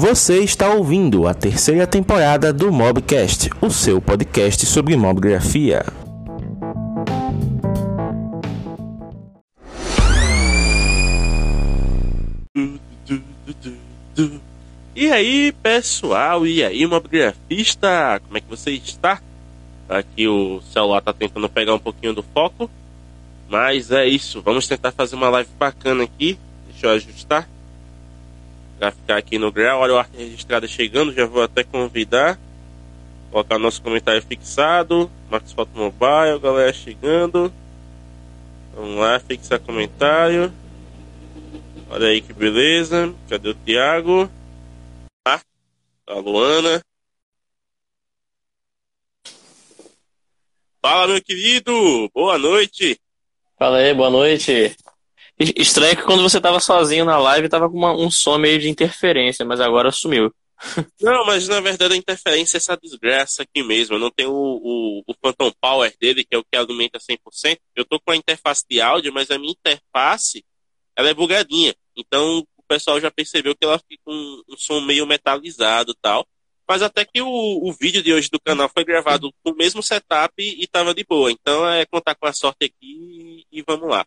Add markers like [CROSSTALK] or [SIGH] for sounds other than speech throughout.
Você está ouvindo a terceira temporada do Mobcast, o seu podcast sobre mobgrafia. E aí, pessoal? E aí, mobgrafista? Como é que você está? Aqui o celular tá tentando pegar um pouquinho do foco. Mas é isso. Vamos tentar fazer uma live bacana aqui. Deixa eu ajustar. Pra ficar aqui no grau. Olha o arte registrada chegando. Já vou até convidar. Colocar nosso comentário fixado. Max Foto Mobile. Galera chegando. Vamos lá, fixar comentário. Olha aí que beleza. Cadê o Thiago? Ah, a Luana. Fala, meu querido! Boa noite! Fala aí, boa noite. Estranho que quando você tava sozinho na live tava com uma, um som meio de interferência, mas agora sumiu. [LAUGHS] Não, mas na verdade a interferência é essa desgraça aqui mesmo. Eu não tenho o, o, o Phantom Power dele, que é o que alimenta 100%. Eu tô com a interface de áudio, mas a minha interface ela é bugadinha. Então o pessoal já percebeu que ela fica com um, um som meio metalizado e tal. Mas até que o, o vídeo de hoje do canal foi gravado com o mesmo setup e tava de boa. Então é contar com a sorte aqui e, e vamos lá.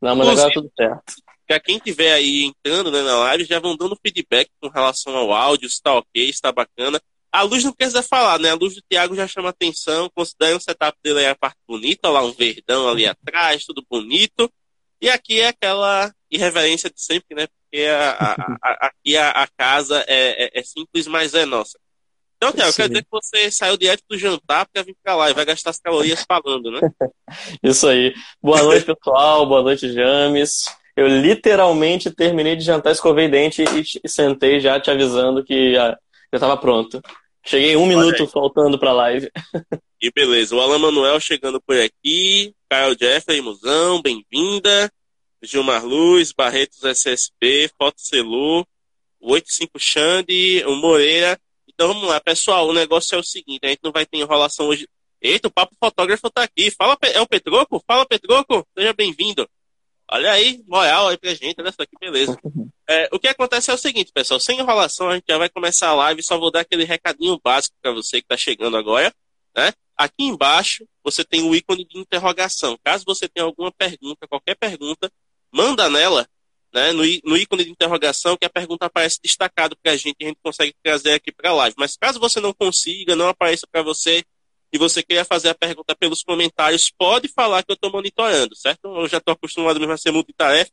Não, mas legal tudo certo. Pra quem tiver aí entrando né, na live, já vão dando feedback com relação ao áudio, se tá ok, se tá bacana. A luz não precisa falar, né? A luz do Thiago já chama atenção. Considera o setup dele aí a parte bonita, lá um verdão ali atrás, tudo bonito. E aqui é aquela irreverência de sempre, né? Porque a, a, a, aqui a, casa é, é, é simples, mas é nossa. Então, Tiago, quer dizer que você saiu direto do jantar para vir para lá e vai gastar as calorias falando, né? [LAUGHS] Isso aí. Boa noite, pessoal. Boa noite, James. Eu literalmente terminei de jantar, escovei dente e, sentei já te avisando que já estava pronto. Cheguei um minuto faltando para a live. [LAUGHS] E beleza. O Alan Manuel chegando por aqui. Caio Jeffrey, Musão, bem-vinda. Gilmar Luz, Barretos SSB, Foto Celu, 85 Xande, o Moreira. Então vamos lá, pessoal. O negócio é o seguinte: a gente não vai ter enrolação hoje. Eita, o papo fotógrafo tá aqui. Fala, é o Petroco? Fala, Petroco. Seja bem-vindo. Olha aí, moral aí pra gente, olha só que beleza. É, o que acontece é o seguinte, pessoal, sem enrolação, a gente já vai começar a live, só vou dar aquele recadinho básico para você que tá chegando agora, né? Aqui embaixo você tem o ícone de interrogação. Caso você tenha alguma pergunta, qualquer pergunta, manda nela né, no, no, ícone de interrogação, que a pergunta aparece destacado para a gente a gente consegue trazer aqui para a live. Mas caso você não consiga, não apareça para você e você queira fazer a pergunta pelos comentários, pode falar que eu estou monitorando, certo? Eu já estou acostumado mesmo a ser multitarefa,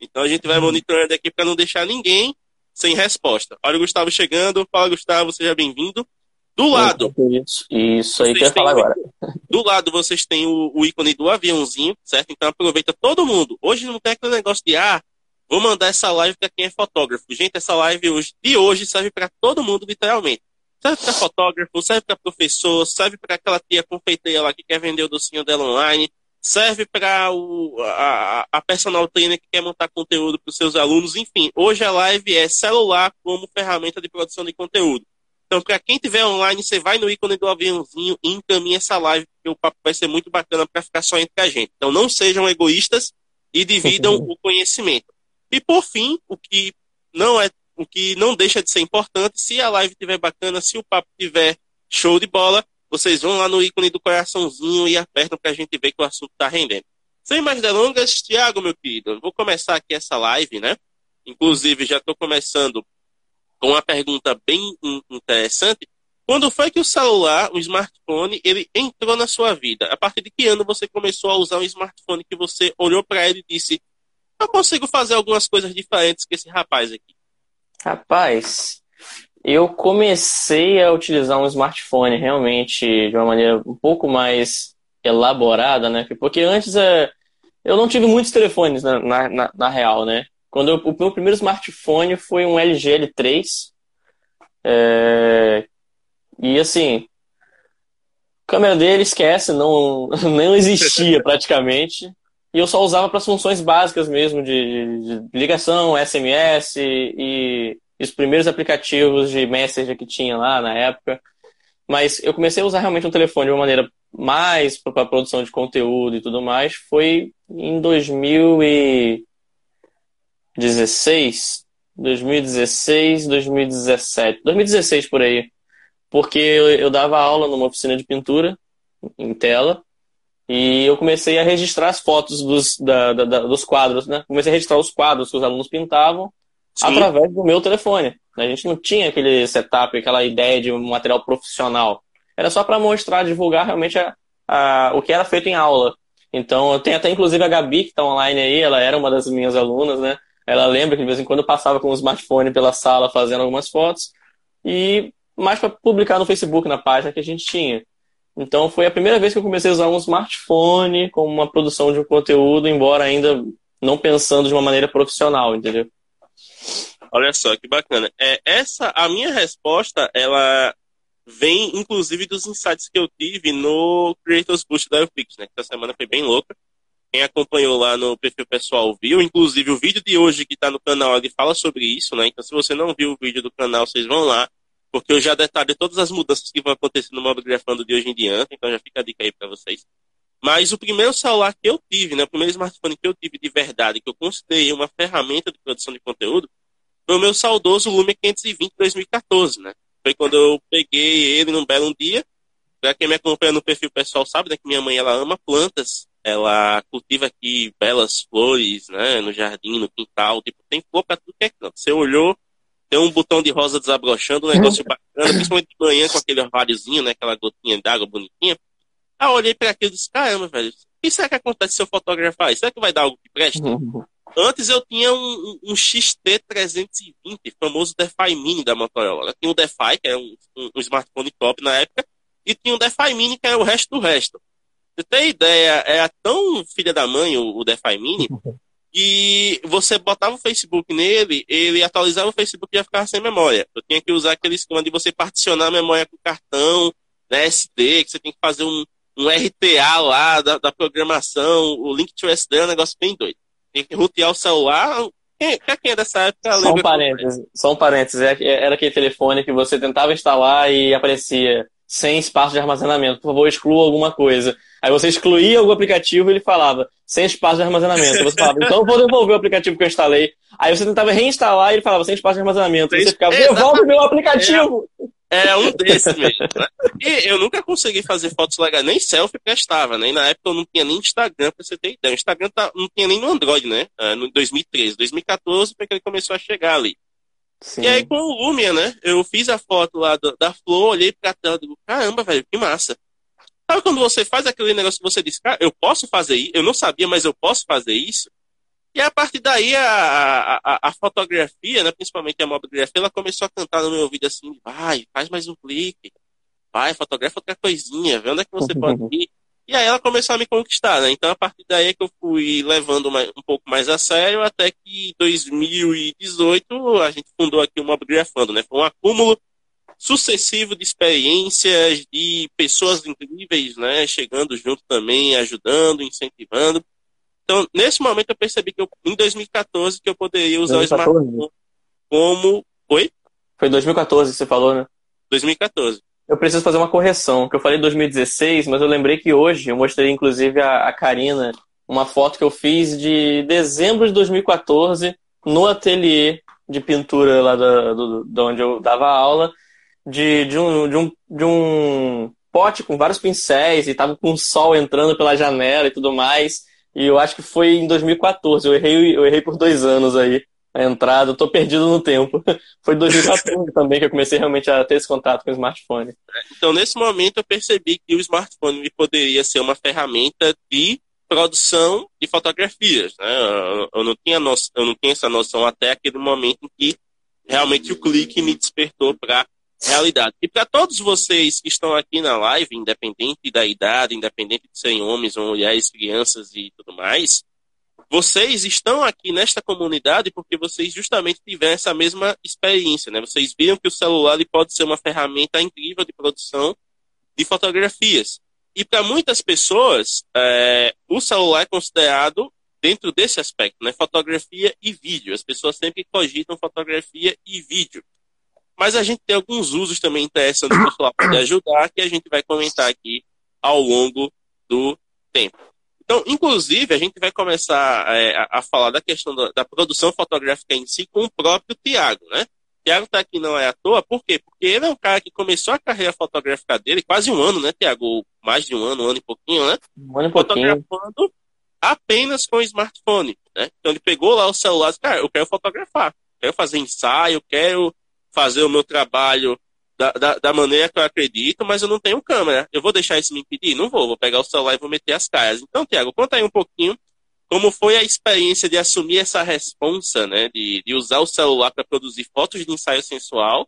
então a gente vai uhum. monitorando aqui para não deixar ninguém sem resposta. Olha o Gustavo chegando. Fala, Gustavo, seja bem-vindo. Do lado. Isso, isso aí que eu ia falar agora. [LAUGHS] Do lado vocês têm o, o, ícone do aviãozinho, certo? Então aproveita todo mundo. Hoje não tem aquele negócio de, ah, Vou mandar essa live para quem é fotógrafo. Gente, essa live hoje, de hoje serve para todo mundo, literalmente. Serve para fotógrafo, serve para professor, serve para aquela tia confeiteira lá que quer vender o docinho dela online, serve para a, a personal trainer que quer montar conteúdo para os seus alunos. Enfim, hoje a live é celular como ferramenta de produção de conteúdo. Então, para quem tiver online, você vai no ícone do aviãozinho e encaminha essa live, porque o papo vai ser muito bacana para ficar só entre a gente. Então, não sejam egoístas e dividam [LAUGHS] o conhecimento. E por fim, o que não é o que não deixa de ser importante, se a live estiver bacana, se o papo tiver show de bola, vocês vão lá no ícone do coraçãozinho e apertam para a gente ver que o assunto está rendendo. Sem mais delongas, Tiago, meu querido, vou começar aqui essa live, né? Inclusive, já estou começando com uma pergunta bem interessante. Quando foi que o celular, o smartphone, ele entrou na sua vida? A partir de que ano você começou a usar um smartphone que você olhou para ele e disse: eu consigo fazer algumas coisas diferentes que esse rapaz aqui. Rapaz, eu comecei a utilizar um smartphone realmente de uma maneira um pouco mais elaborada, né? Porque antes é, eu não tive muitos telefones na, na, na real, né? Quando eu, o meu primeiro smartphone foi um LG L3. É, e assim, a câmera dele esquece, não, [LAUGHS] não existia praticamente. E eu só usava para as funções básicas mesmo, de, de, ligação, SMS e, e os primeiros aplicativos de Messenger que tinha lá na época. Mas eu comecei a usar realmente um telefone de uma maneira mais para produção de conteúdo e tudo mais, foi em 2016, 2016, 2017. 2016 por aí. Porque eu, eu dava aula numa oficina de pintura em tela e eu comecei a registrar as fotos dos, da, da, da, dos quadros, né? Comecei a registrar os quadros que os alunos pintavam Sim. através do meu telefone. A gente não tinha aquele setup, aquela ideia de um material profissional. Era só para mostrar, divulgar realmente a, a, o que era feito em aula. Então, eu tenho até inclusive a Gabi, que está online aí, ela era uma das minhas alunas, né? Ela lembra que de vez em quando eu passava com o smartphone pela sala fazendo algumas fotos e mais para publicar no Facebook, na página que a gente tinha. Então, foi a primeira vez que eu comecei a usar um smartphone como uma produção de um conteúdo, embora ainda não pensando de uma maneira profissional, entendeu? Olha só que bacana. É, essa, a minha resposta, ela vem inclusive dos insights que eu tive no Creators Boost da Upix, né? Que essa semana foi bem louca. Quem acompanhou lá no perfil pessoal viu, inclusive o vídeo de hoje que está no canal, ele fala sobre isso, né? Então, se você não viu o vídeo do canal, vocês vão lá, porque eu já detalhei todas as mudanças que vão acontecer no modo grafando de hoje em diante, então já fica a dica aí para vocês. Mas o primeiro celular que eu tive, né, o primeiro smartphone que eu tive de verdade, que eu considerei uma ferramenta de produção de conteúdo, foi o meu saudoso Lumia 520 2014, né? Foi quando eu peguei ele num belo dia. Pra quem me acompanha no perfil pessoal sabe, né, que minha mãe ela ama plantas. Ela cultiva aqui belas flores, né, no jardim, no quintal. Tipo, tem flor pra tudo que é canto. Você olhou, tem um botão de rosa desabrochando, um negócio bacana, principalmente de manhã com aquele ráriozinho, né, aquela gotinha d'água bonitinha. Aí eu olhei para aquilo e disse, caramba, velho, o que será que acontece se eu fotografar isso? Será que vai dar algo que presta? Antes eu tinha um, um, XT320, famoso DeFi Mini da Motorola. Tinha o DeFi, que é um, um, smartphone top na época, e tinha o DeFi Mini, que é o resto do resto. Você tem ideia, era tão filha da mãe o, o DeFi Mini, que você botava o Facebook nele, ele atualizava o Facebook e já ficava sem memória. Eu tinha que usar aquele esquema de você particionar a memória com cartão, né, SD, que você tem que fazer um, um RTA lá da, da programação, o link to SD é um negócio bem doido tem que rotear o celular. Quem, quem é dessa época Só um parênteses, só um parênteses. É era aquele telefone que você tentava instalar e aparecia sem espaço de armazenamento. Por favor, exclua alguma coisa. Aí você excluía o aplicativo e ele falava, sem espaço de armazenamento. Você falava, então eu vou devolver o aplicativo que eu instalei. Aí você tentava reinstalar e ele falava, sem espaço de armazenamento. Aí você ficava, devolve o meu aplicativo! É um desses mesmo. Né? E eu nunca consegui fazer fotos legais, nem selfie prestava, né? E na época eu não tinha nem Instagram, pra você ter ideia. O Instagram tá, não tinha nem no Android, né? Uh, no 2013. 2014 foi que ele começou a chegar ali. Sim. E aí com o Lumia, né? Eu fiz a foto lá do, da flor, olhei pra tela e digo, caramba, velho, que massa. Sabe quando você faz aquele negócio que você diz, cara, eu posso fazer isso? Eu não sabia, mas eu posso fazer isso? E a partir daí a, a, a fotografia, né, principalmente a mobigrafia, ela começou a cantar no meu ouvido assim, vai, faz mais um clique, vai, fotografa outra coisinha, vê onde é que você [LAUGHS] pode ir. E aí ela começou a me conquistar, né? Então a partir daí é que eu fui levando um pouco mais a sério, até que em 2018 a gente fundou aqui o Mobigrafando, né? Foi um acúmulo sucessivo de experiências, de pessoas incríveis, né? Chegando junto também, ajudando, incentivando. Então, nesse momento, eu percebi que eu, em 2014 que eu poderia usar 2014. o smartphone como. Oi? Foi 2014 que você falou, né? 2014. Eu preciso fazer uma correção, que eu falei 2016, mas eu lembrei que hoje eu mostrei, inclusive, a, a Karina uma foto que eu fiz de dezembro de 2014 no ateliê de pintura lá da, do, de onde eu dava aula, de, de, um, de, um, de um pote com vários pincéis e tava com o sol entrando pela janela e tudo mais. E eu acho que foi em 2014. Eu errei, eu errei por dois anos aí a entrada. Eu tô perdido no tempo. [LAUGHS] Foi em 2014 também que eu comecei realmente a ter esse contato com o smartphone. Então, nesse momento, eu percebi que o smartphone poderia ser uma ferramenta de produção de fotografias. Né? Eu, não tinha noção, eu não tinha essa noção até aquele momento em que realmente o clique me despertou para realidade. E para todos vocês que estão aqui na live, independente da idade, independente de serem homens ou mulheres, crianças e tudo mais, vocês estão aqui nesta comunidade porque vocês justamente tiveram essa mesma experiência, né? Vocês viram que o celular pode ser uma ferramenta incrível de produção de fotografias. E para muitas pessoas, é, o celular é considerado dentro desse aspecto, né? Fotografia e vídeo. As pessoas sempre cogitam fotografia e vídeo. Mas a gente tem alguns usos também interessantes que o celular pode ajudar, que a gente vai comentar aqui ao longo do tempo. Então, inclusive, a gente vai começar é, a, falar da questão da, da, produção fotográfica em si com o próprio Tiago, né? Tiago está aqui não é à toa, por quê? Porque ele é um cara que começou a carreira fotográfica dele, quase um ano, né, Tiago? Mais de um ano, um ano e pouquinho, né? Um ano e pouquinho. Fotografando apenas com o smartphone, né? Então ele pegou lá o celular e disse, cara, eu quero fotografar, quero fazer ensaio, quero fazer o meu trabalho da, da, da, maneira que eu acredito, mas eu não tenho câmera. Eu vou deixar isso me impedir? Não vou, vou pegar o celular e vou meter as caras. Então, Tiago, conta aí um pouquinho como foi a experiência de assumir essa responsa, né, de, de usar o celular para produzir fotos de ensaio sensual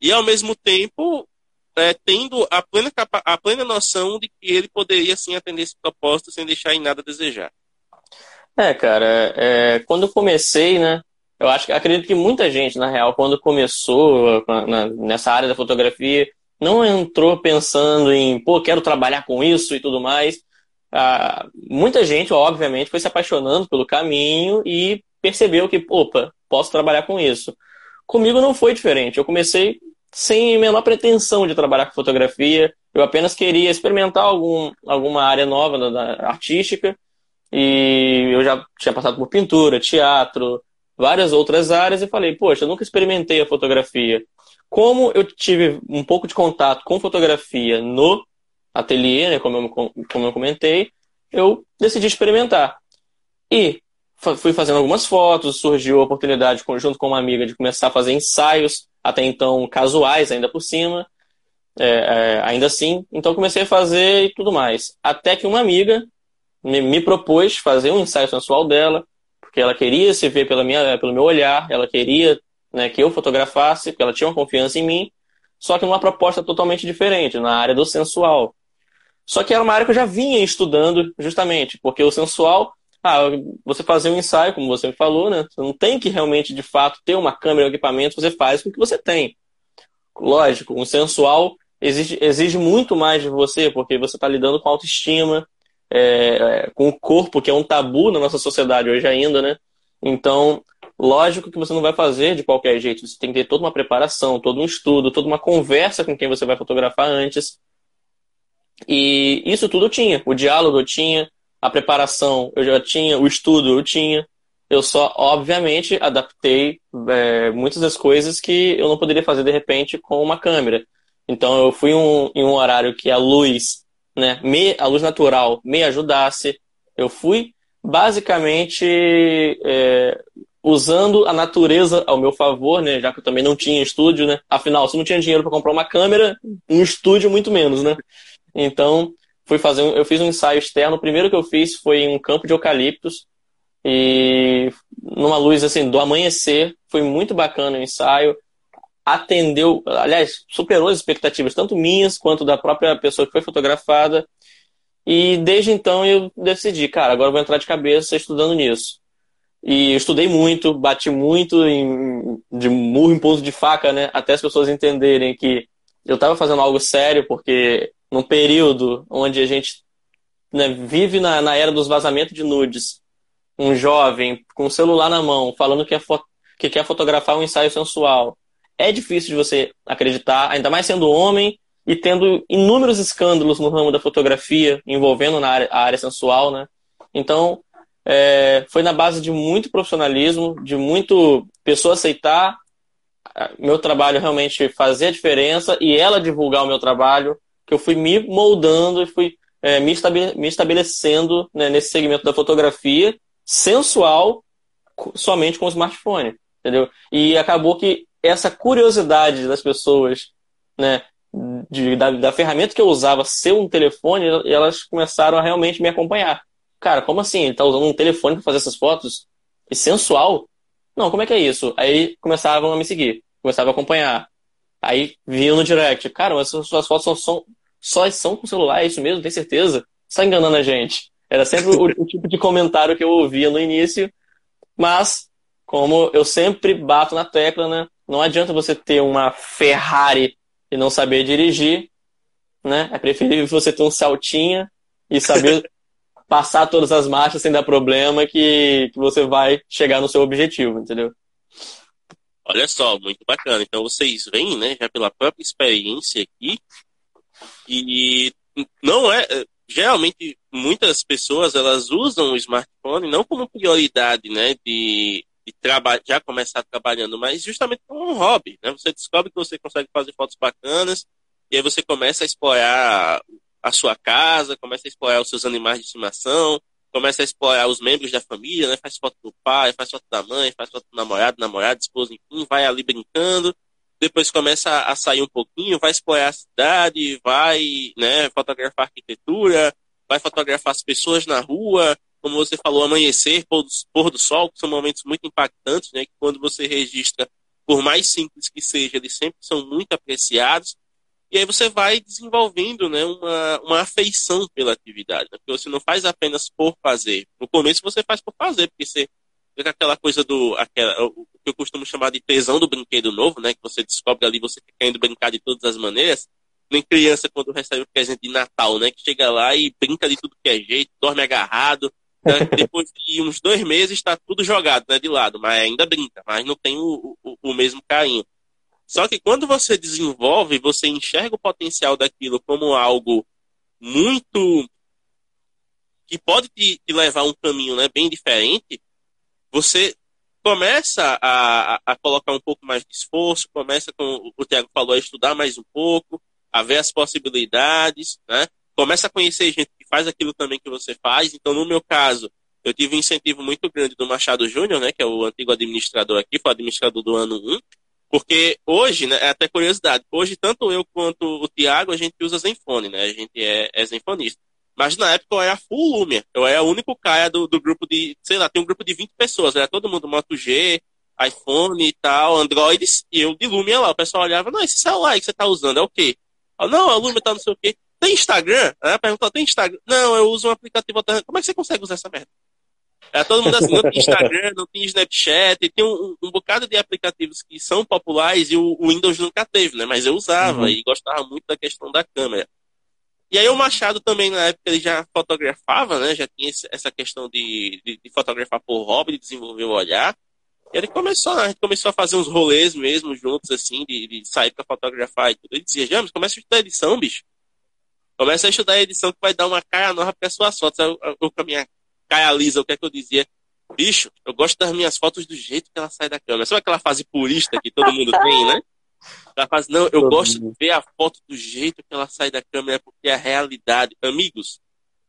e, ao mesmo tempo, é, tendo a plena, a plena noção de que ele poderia, sim, atender esse propósito sem deixar em nada a desejar. É, cara, é, quando eu comecei, né, eu acho acredito que muita gente, na real, quando começou na, nessa área da fotografia, não entrou pensando em, pô, quero trabalhar com isso e tudo mais. Ah, muita gente, obviamente, foi se apaixonando pelo caminho e percebeu que, opa, posso trabalhar com isso. Comigo não foi diferente. Eu comecei sem a menor pretensão de trabalhar com fotografia. Eu apenas queria experimentar algum, alguma área nova da, da artística. E eu já tinha passado por pintura, teatro, várias outras áreas e falei, poxa, eu nunca experimentei a fotografia. Como eu tive um pouco de contato com fotografia no ateliê, né, como, eu, como eu comentei, eu decidi experimentar. E fui fazendo algumas fotos, surgiu a oportunidade, junto com uma amiga, de começar a fazer ensaios, até então casuais ainda por cima, é, é, ainda assim. Então comecei a fazer e tudo mais. Até que uma amiga me, me propôs fazer um ensaio sensual dela, porque ela queria se ver pela minha, pelo meu olhar, ela queria né, que eu fotografasse, porque ela tinha uma confiança em mim, só que numa proposta totalmente diferente, na área do sensual. Só que era uma área que eu já vinha estudando, justamente, porque o sensual, ah, você fazer um ensaio, como você me falou, né? Você não tem que realmente, de fato, ter uma câmera, um equipamento, você faz com o que você tem. Lógico, um sensual exige, exige muito mais de você, porque você está lidando com autoestima, é, é, com o corpo, que é um tabu na nossa sociedade hoje ainda, né? Então, lógico que você não vai fazer de qualquer jeito. Você tem que ter toda uma preparação, todo um estudo, toda uma conversa com quem você vai fotografar antes. E isso tudo eu tinha. O diálogo eu tinha, a preparação eu já tinha, o estudo eu tinha. Eu só, obviamente, adaptei é, muitas das coisas que eu não poderia fazer de repente com uma câmera. Então eu fui um, em um horário que a luz né, me, a luz natural me ajudasse. Eu fui basicamente é, usando a natureza ao meu favor, né, já que eu também não tinha estúdio, né? Afinal, se não tinha dinheiro para comprar uma câmera, um estúdio muito menos, né? Então, fui fazer, eu fiz um ensaio externo. O primeiro que eu fiz foi em um campo de eucaliptos e numa luz assim do amanhecer. Foi muito bacana o ensaio atendeu, aliás, superou as expectativas, tanto minhas quanto da própria pessoa que foi fotografada. E desde então eu decidi, cara, agora eu vou entrar de cabeça estudando nisso. E eu estudei muito, bati muito em, de murro em ponto de faca, né? Até as pessoas entenderem que eu estava fazendo algo sério, porque num período onde a gente né, vive na, na era dos vazamentos de nudes, um jovem com o celular na mão, falando que, é que quer fotografar um ensaio sensual, é difícil de você acreditar, ainda mais sendo homem e tendo inúmeros escândalos no ramo da fotografia envolvendo na área, a área sensual, né? Então, é, foi na base de muito profissionalismo, de muito pessoa aceitar meu trabalho realmente fazer a diferença e ela divulgar o meu trabalho, que eu fui me moldando e fui é, me, estabele me, estabelecendo né, nesse segmento da fotografia sensual somente com o smartphone, entendeu? E acabou que essa curiosidade das pessoas, né, de, da, da, ferramenta que eu usava ser um telefone, elas começaram a realmente me acompanhar. Cara, como assim? Ele tá usando um telefone para fazer essas fotos? E sensual? Não, como é que é isso? Aí começavam a me seguir, começavam a acompanhar. Aí vinham no direct. Cara, mas suas fotos são, são, só são com celular, é isso mesmo? Tem certeza? Você tá enganando a gente. Era sempre o, o tipo de comentário que eu ouvia no início. Mas, como eu sempre bato na tecla, né? Não adianta você ter uma Ferrari e não saber dirigir, né? É preferível você ter um Celtinha e saber [LAUGHS] passar todas as marchas sem dar problema que, que você vai chegar no seu objetivo, entendeu? Olha só, muito bacana. Então vocês veem, né, já pela própria experiência aqui, e não é geralmente muitas pessoas elas usam o smartphone não como prioridade, né, de, trabalhar, já começar trabalhando, mas justamente como um hobby, né? Você descobre que você consegue fazer fotos bacanas e aí você começa a explorar a sua casa, começa a explorar os seus animais de estimação, começa a explorar os membros da família, né? Faz foto do pai, faz foto da mãe, faz foto do namorado, namorada, esposa, enfim, vai ali brincando. Depois começa a sair um pouquinho, vai explorar a cidade, vai, né, fotografar arquitetura, vai fotografar as pessoas na rua, como você falou, amanhecer, pôr do, pôr do sol, que são momentos muito impactantes, né? Que quando você registra, por mais simples que seja, eles sempre são muito apreciados. E aí você vai desenvolvendo né, uma, uma afeição pela atividade. Né? Porque você não faz apenas por fazer. No começo você faz por fazer, porque você fica aquela coisa do. Aquela, o que eu costumo chamar de tesão do brinquedo novo, né? Que você descobre ali, você querendo brincar de todas as maneiras. Nem criança quando recebe o presente de Natal, né? Que chega lá e brinca de tudo que é jeito, dorme agarrado. Né? Depois de uns dois meses está tudo jogado né, de lado, mas ainda brinca, mas não tem o, o, o mesmo carinho. Só que quando você desenvolve, você enxerga o potencial daquilo como algo muito que pode te, te levar a um caminho né, bem diferente, você começa a, a, colocar um pouco mais de esforço, começa, como o Tiago falou, a estudar mais um pouco, a ver as possibilidades, né? Começa a conhecer gente faz aquilo também que você faz. Então, no meu caso, eu tive um incentivo muito grande do Machado Júnior, né? Que é o antigo administrador aqui, foi administrador do ano 1. Porque hoje, né, é até curiosidade, hoje tanto eu quanto o Tiago, a gente usa Zenfone, né? A gente é, é Zenfonista. Mas na época eu era full Lumia. Eu era o único cara do, do grupo de, sei lá, tem um grupo de 20 pessoas, era todo mundo Moto G, iPhone e tal, Androids, e eu de Lumia lá. O pessoal olhava, não, esse celular que você tá usando é o quê? Eu, não, a Lumia tá não sei o quê. Tem Instagram? Ela perguntou, tem Instagram? Não, eu uso um aplicativo alternativo. Como é que você consegue usar essa merda? É, todo mundo assim, não tem Instagram, não tem Snapchat, tem um, um, bocado de aplicativos que são populares e o, o Windows nunca teve, né? Mas eu usava uhum. e gostava muito da questão da câmera. E aí o Machado também, na época, ele já fotografava, né? Já tinha essa questão de, de, de fotografar por hobby, de desenvolver o olhar. E ele começou, né? a gente começou a fazer uns rolês mesmo, juntos, assim, de, de sair para fotografar e tudo. Ele dizia, James, começa a estudar edição, bicho. Começa a estudar a edição que vai dar uma cara nova para suas fotos. Eu, eu, com a minha Caia Lisa, o que é que eu dizia? Bicho, eu gosto das minhas fotos do jeito que ela sai da câmera. Sabe aquela fase purista que todo mundo tem, né? Ela faz, não, eu gosto de ver a foto do jeito que ela sai da câmera, porque é a realidade. Amigos,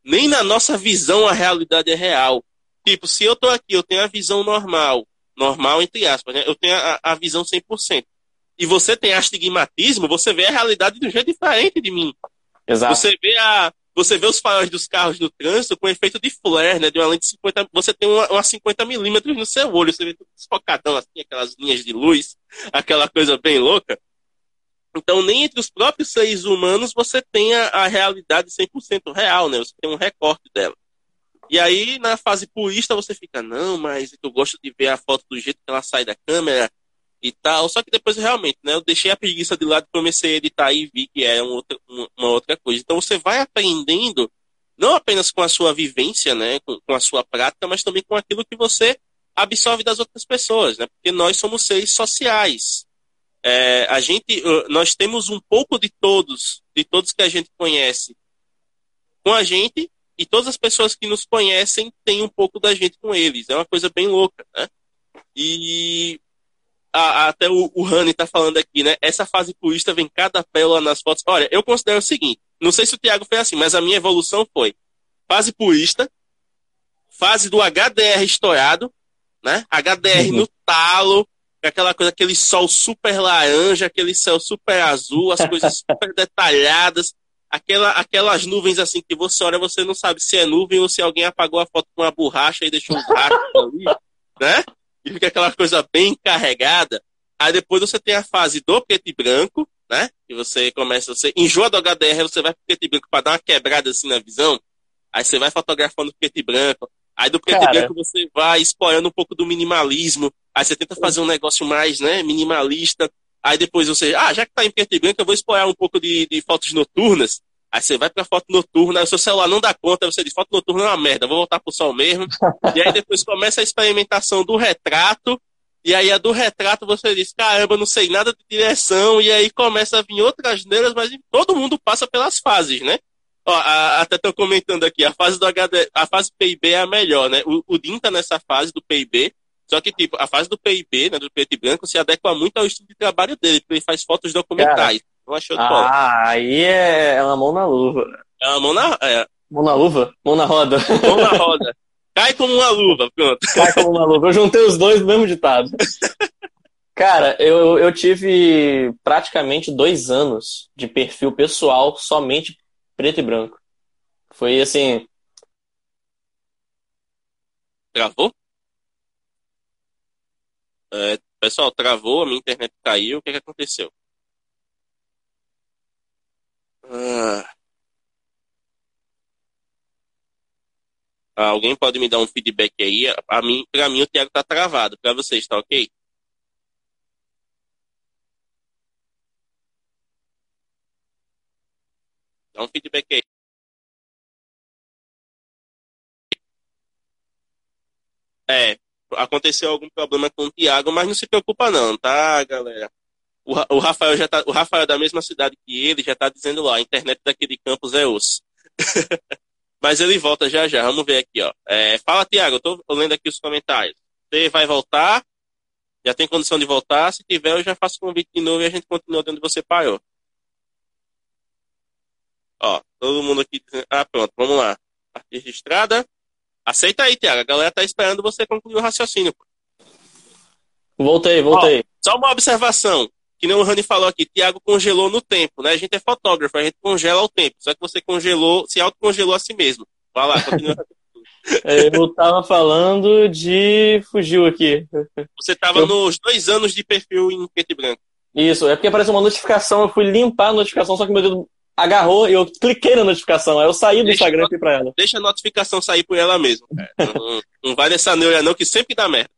nem na nossa visão a realidade é real. Tipo, se eu tô aqui, eu tenho a visão normal, normal entre aspas, né? Eu tenho a, a visão 100%. E você tem astigmatismo, você vê a realidade de um jeito diferente de mim. Exato. Você vê a, você vê os faróis dos carros no trânsito com efeito de flare, né? De uma lente de 50, você tem uma, uma 50 milímetros no seu olho, você vê tudo desfocadão, assim, aquelas linhas de luz, aquela coisa bem louca. Então, nem entre os próprios seres humanos você tem a, a realidade 100% real, né? Você tem um recorte dela. E aí, na fase purista, você fica, não, mas eu gosto de ver a foto do jeito que ela sai da câmera, e tal. Só que depois realmente, né, eu deixei a preguiça de lado, comecei a editar e vi que é uma outra, uma outra coisa. Então você vai aprendendo não apenas com a sua vivência, né, com, com, a sua prática, mas também com aquilo que você absorve das outras pessoas, né? Porque nós somos seres sociais. É, a gente, nós temos um pouco de todos, de todos que a gente conhece, com a gente e todas as pessoas que nos conhecem têm um pouco da gente com eles. É uma coisa bem louca, né? E a, até o, o Rani tá falando aqui, né? Essa fase purista vem cada pérola nas fotos. Olha, eu considero o seguinte: não sei se o Thiago foi assim, mas a minha evolução foi fase purista, fase do HDR estourado, né? HDR uhum. no talo, aquela coisa, aquele sol super laranja, aquele céu super azul, as coisas [LAUGHS] super detalhadas, aquela, aquelas nuvens assim que você olha, você não sabe se é nuvem ou se alguém apagou a foto com uma borracha e deixou um rato ali, né? E fica aquela coisa bem carregada. Aí depois você tem a fase do preto e branco, né? Que você começa, você enjoa do HDR, você vai pro preto e branco para dar uma quebrada assim na visão. Aí você vai fotografando preto e branco. Aí do preto Cara. e branco você vai explorando um pouco do minimalismo. Aí você tenta fazer um negócio mais, né, minimalista. Aí depois você, ah, já que tá em preto e branco, eu vou explorar um pouco de, de fotos noturnas. Aí você vai pra foto noturna, o seu celular não dá conta, você diz, foto noturna é uma merda, vou voltar pro sol mesmo. e aí depois começa a experimentação do retrato, e aí a do retrato você diz, caramba, não sei nada de direção, e aí começa a vir outras neiras, mas todo mundo passa pelas fases, né? Ó, a, até tô comentando aqui, a fase do HD, a fase PIB é a melhor, né? O, o Din tá nessa fase do PIB, só que, tipo, a fase do PIB, né, do preto e branco, se adequa muito ao estilo de trabalho dele, porque ele faz fotos documentais. Cara, não achou Ah, aí é uma mão na luva. É uma mão na. É. Mão na luva? Mão na roda. Mão na roda. Cai como uma luva, pronto. [LAUGHS] Cai como uma luva. Eu juntei os dois no mesmo ditado. Cara, eu, eu tive praticamente dois anos de perfil pessoal somente preto e branco. Foi assim. Travou? É, pessoal, travou, a minha internet caiu, o que, que aconteceu? Ah. Alguém pode me dar um feedback aí? A mim, pra mim o Thiago tá travado. Pra vocês, tá ok? Dá um feedback aí. É, aconteceu algum problema com o Thiago, mas não se preocupa não, tá, galera? O, o Rafael já tá, o Rafael é da mesma cidade que ele, já tá dizendo lá, a internet daquele campus é osso. [LAUGHS] mas ele volta já já, vamos ver aqui, ó. É, fala, Thiago, eu tô lendo aqui os comentários. Você vai voltar? Já tem condição de voltar? Se tiver, eu já faço convite de novo e a gente continua onde você parou. Ó, todo mundo aqui dizendo. Ah, pronto, vamos lá. Parte registrada. Aceita aí, Tiago. A galera tá esperando você concluir o raciocínio. Voltei, voltei. Ó, só uma observação. Que nem o Rani falou aqui, Tiago congelou no tempo, né? A gente é fotógrafo, a gente congela o tempo. Só que você congelou, se autocongelou a si mesmo. Vai lá, continua. [LAUGHS] Eu tava falando de. Fugiu aqui. Você tava eu... nos dois anos de perfil em preto e branco. Isso, é porque apareceu uma notificação, eu fui limpar a notificação, só que meu dedo agarrou e eu cliquei na notificação. Aí eu saí do deixa Instagram e fui pra ela. Deixa a notificação sair por ela mesmo. não, não vai nessa neura não, que sempre dá merda.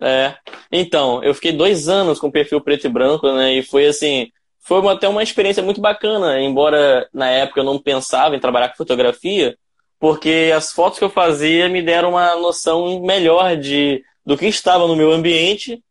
É. Então, eu fiquei dois anos com perfil preto e branco, né? E foi assim. Foi uma, até uma experiência muito bacana, embora na época eu não pensava em trabalhar com fotografia, porque as fotos que eu fazia me deram uma noção melhor de do que estava no meu ambiente,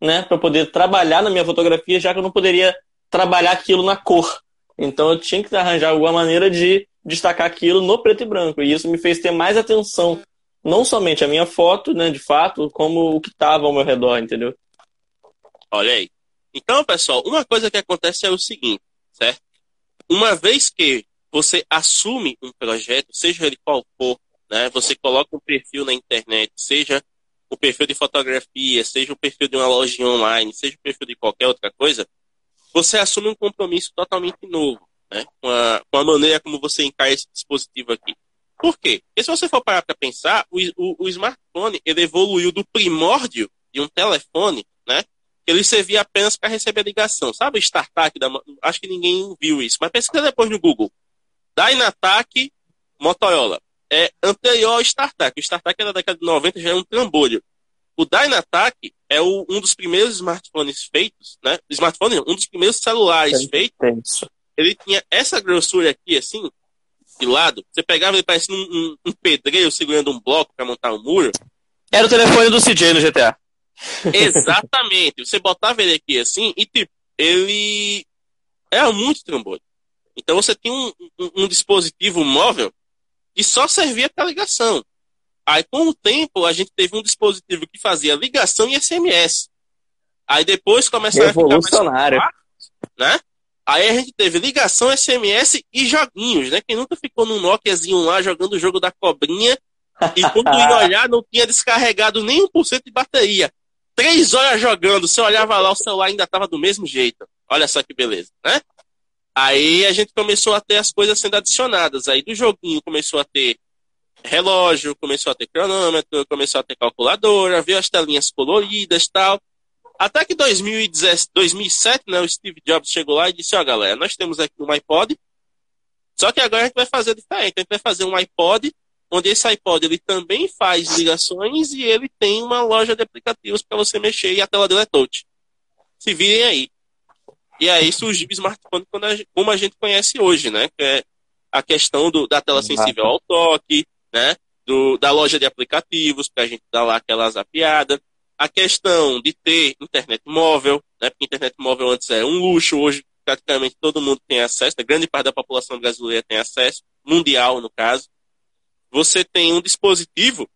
né, para poder trabalhar na minha fotografia, já que eu não poderia trabalhar aquilo na cor. Então eu tinha que arranjar alguma maneira de destacar aquilo no preto e branco. E isso me fez ter mais atenção, não somente a minha foto, né, de fato, como o que estava ao meu redor, entendeu? Olha aí. Então, pessoal, uma coisa que acontece é o seguinte, certo? Uma vez que você assume um projeto, seja ele qual for, né, você coloca um perfil na internet, seja o perfil de fotografia, seja o perfil de uma loja online, seja o perfil de qualquer outra coisa, você assume um compromisso totalmente novo, né? Com a, com a maneira como você encara esse dispositivo aqui. Por quê? Porque se você for parar para pensar, o, o, o, smartphone ele evoluiu do primórdio de um telefone, né? Que ele servia apenas para receber ligação. Sabe o StarTAC? Da, acho que ninguém viu isso, mas pesquisa depois no Google. Dynatac Motorola. É anterior ao StarTAC. O StarTAC era da década de 90, já é um trambolho. O Dynatac é o, um dos primeiros smartphones feitos, né? Smartphone, um dos primeiros celulares feitos. Ele tinha essa grossura aqui, assim, de lado. Você pegava ele parecendo um, um, um pedreiro segurando um bloco para montar um muro. Era o telefone do CJ no GTA. Exatamente. Você botava ele aqui assim e, tipo, ele era muito trambolho. Então você tinha um, um, um dispositivo móvel que só servia para ligação. Aí, com o tempo, a gente teve um dispositivo que fazia ligação e SMS. Aí depois começaram a ficar mais né? Aí a gente teve ligação, SMS e joguinhos, né? Quem nunca ficou num Nokiazinho lá jogando o jogo da cobrinha e quando ia [LAUGHS] olhar não tinha descarregado nem 1% de bateria. Três horas jogando, você olhava lá, o celular ainda estava do mesmo jeito. Olha só que beleza, né? Aí a gente começou a ter as coisas sendo adicionadas. Aí do joguinho começou a ter relógio, começou a ter cronômetro, começou a ter calculadora, viu as telinhas coloridas tal. Até que 2017, 2007, né, o Steve Jobs chegou lá e disse, ó oh, galera, nós temos aqui um iPod, só que agora a gente vai fazer diferente, a gente vai fazer um iPod, onde esse iPod ele também faz ligações e ele tem uma loja de aplicativos para você mexer e a tela dele é touch. Se virem aí. E aí surgiu o smartphone como a gente conhece hoje, né? Que é a questão do, da tela sensível ao toque, né? Do, da loja de aplicativos, para a gente dar lá aquela zapiada. A questão de ter internet móvel, né? Porque internet móvel antes era um luxo, hoje praticamente todo mundo tem acesso, a grande parte da população brasileira tem acesso. mundial, no caso, você tem um dispositivo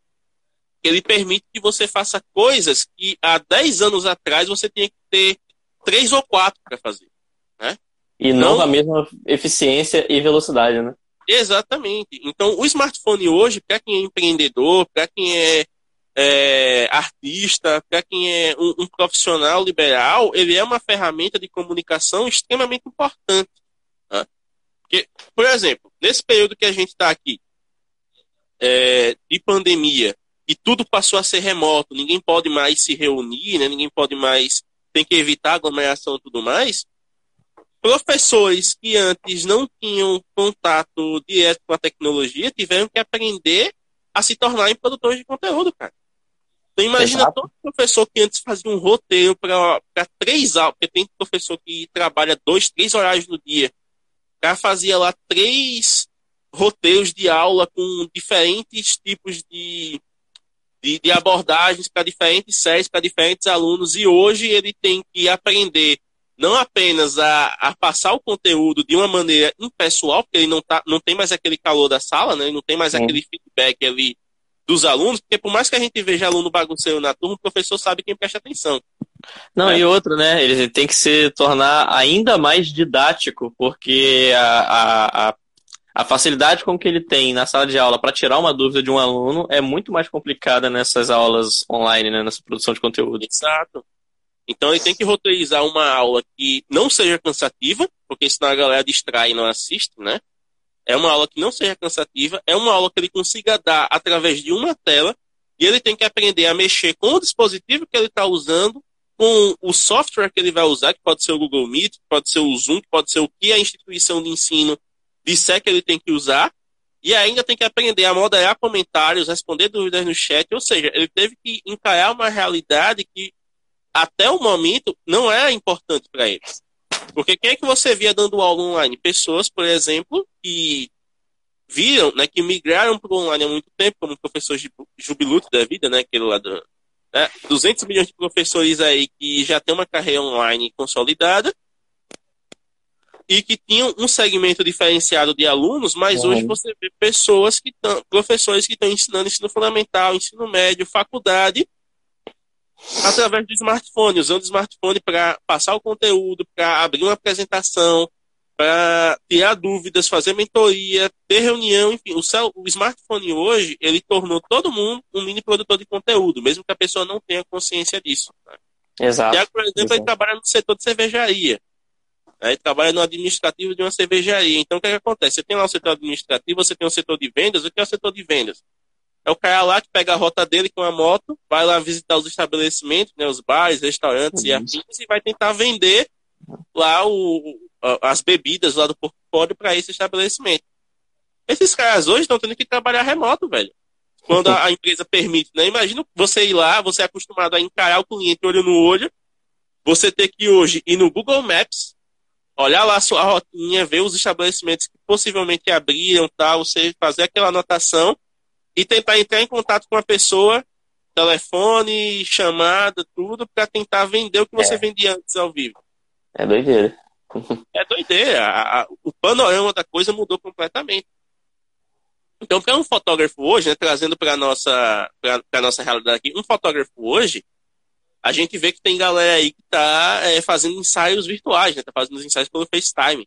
que ele permite que você faça coisas que há 10 anos atrás você tinha que ter três ou quatro para fazer. Né? E não com a mesma eficiência e velocidade, né? Exatamente. Então, o smartphone hoje, para quem é empreendedor, para quem é, é artista, para quem é um, um, profissional liberal, ele é uma ferramenta de comunicação extremamente importante. Né? Porque, por exemplo, nesse período que a gente está aqui, é, de pandemia, e tudo passou a ser remoto, ninguém pode mais se reunir, né? ninguém pode mais, tem que evitar aglomeração e tudo mais, professores que antes não tinham contato direto com a tecnologia tiveram que aprender a se tornarem produtores de conteúdo, cara. Então imagina Exato. todo professor que antes fazia um roteiro para três aulas, porque tem professor que trabalha dois, três horários no dia. O cara fazia lá três roteiros de aula com diferentes tipos de, de, de abordagens para diferentes séries, para diferentes alunos, e hoje ele tem que aprender não apenas a, a, passar o conteúdo de uma maneira impessoal, porque ele não, tá, não tem mais aquele calor da sala, né? Ele não tem mais aquele feedback ali dos alunos, porque por mais que a gente veja aluno bagunceiro na turma, o professor sabe quem presta atenção. Não, é. e outra, né? Ele tem que se tornar ainda mais didático, porque a, a, a, a facilidade com que ele tem na sala de aula para tirar uma dúvida de um aluno é muito mais complicada nessas aulas online, né? Nessa produção de conteúdo. Exato. Então ele tem que roteirizar uma aula que não seja cansativa, porque senão a galera distrai e não assiste, né? É uma aula que não seja cansativa, é uma aula que ele consiga dar através de uma tela, e ele tem que aprender a mexer com o dispositivo que ele está usando, com o software que ele vai usar, que pode ser o Google Meet, pode ser o Zoom, pode ser o que a instituição de ensino disser que ele tem que usar, e ainda tem que aprender a moderar comentários, responder dúvidas no chat, ou seja, ele teve que encarar uma realidade que até o momento, não é importante para eles. Porque quem é que você via dando aula online? Pessoas, por exemplo, que viram, né, que migraram para o online há muito tempo, como o professor Jubiluto da vida, né, aquele lá do, né, 200 milhões de professores aí que já tem uma carreira online consolidada e que tinham um segmento diferenciado de alunos, mas uhum. hoje você vê pessoas que estão, professores que estão ensinando ensino fundamental, ensino médio, faculdade, através do smartphone, usando o smartphone para passar o conteúdo, para abrir uma apresentação, para tirar dúvidas, fazer mentoria, ter reunião, enfim. O, cel, o smartphone hoje, ele tornou todo mundo um mini produtor de conteúdo, mesmo que a pessoa não tenha consciência disso. Né? Exato. Tiago, por exemplo, Exato. ele trabalha no setor de cervejaria. Né? Ele trabalha no administrativo de uma cervejaria. Então, o que, é que acontece? Você tem lá o setor administrativo, você tem o setor de vendas, o que é o setor de vendas? É o cara lá que pega a rota dele com a moto, vai lá visitar os estabelecimentos, né, os bares, restaurantes uhum. e afins, e vai tentar vender lá o, as bebidas lá do portfólio para esse estabelecimento. Esses caras hoje estão tendo que trabalhar remoto, velho. Quando a, a, empresa permite, né? Imagina você ir lá, você é acostumado a encarar o cliente olho no olho, você ter que hoje ir no Google Maps, olhar lá a sua rotinha, ver os estabelecimentos que possivelmente abriram, tal, você fazer aquela anotação e tentar entrar em contato com a pessoa, telefone, chamada, tudo, para tentar vender o que você é. vendia antes ao vivo. É doideira. é doideira. A, a, o panorama da coisa mudou completamente. Então, para um fotógrafo hoje, né, trazendo para a nossa, nossa realidade aqui, um fotógrafo hoje, a gente vê que tem galera aí que está é, fazendo ensaios virtuais, né, tá fazendo os ensaios pelo FaceTime.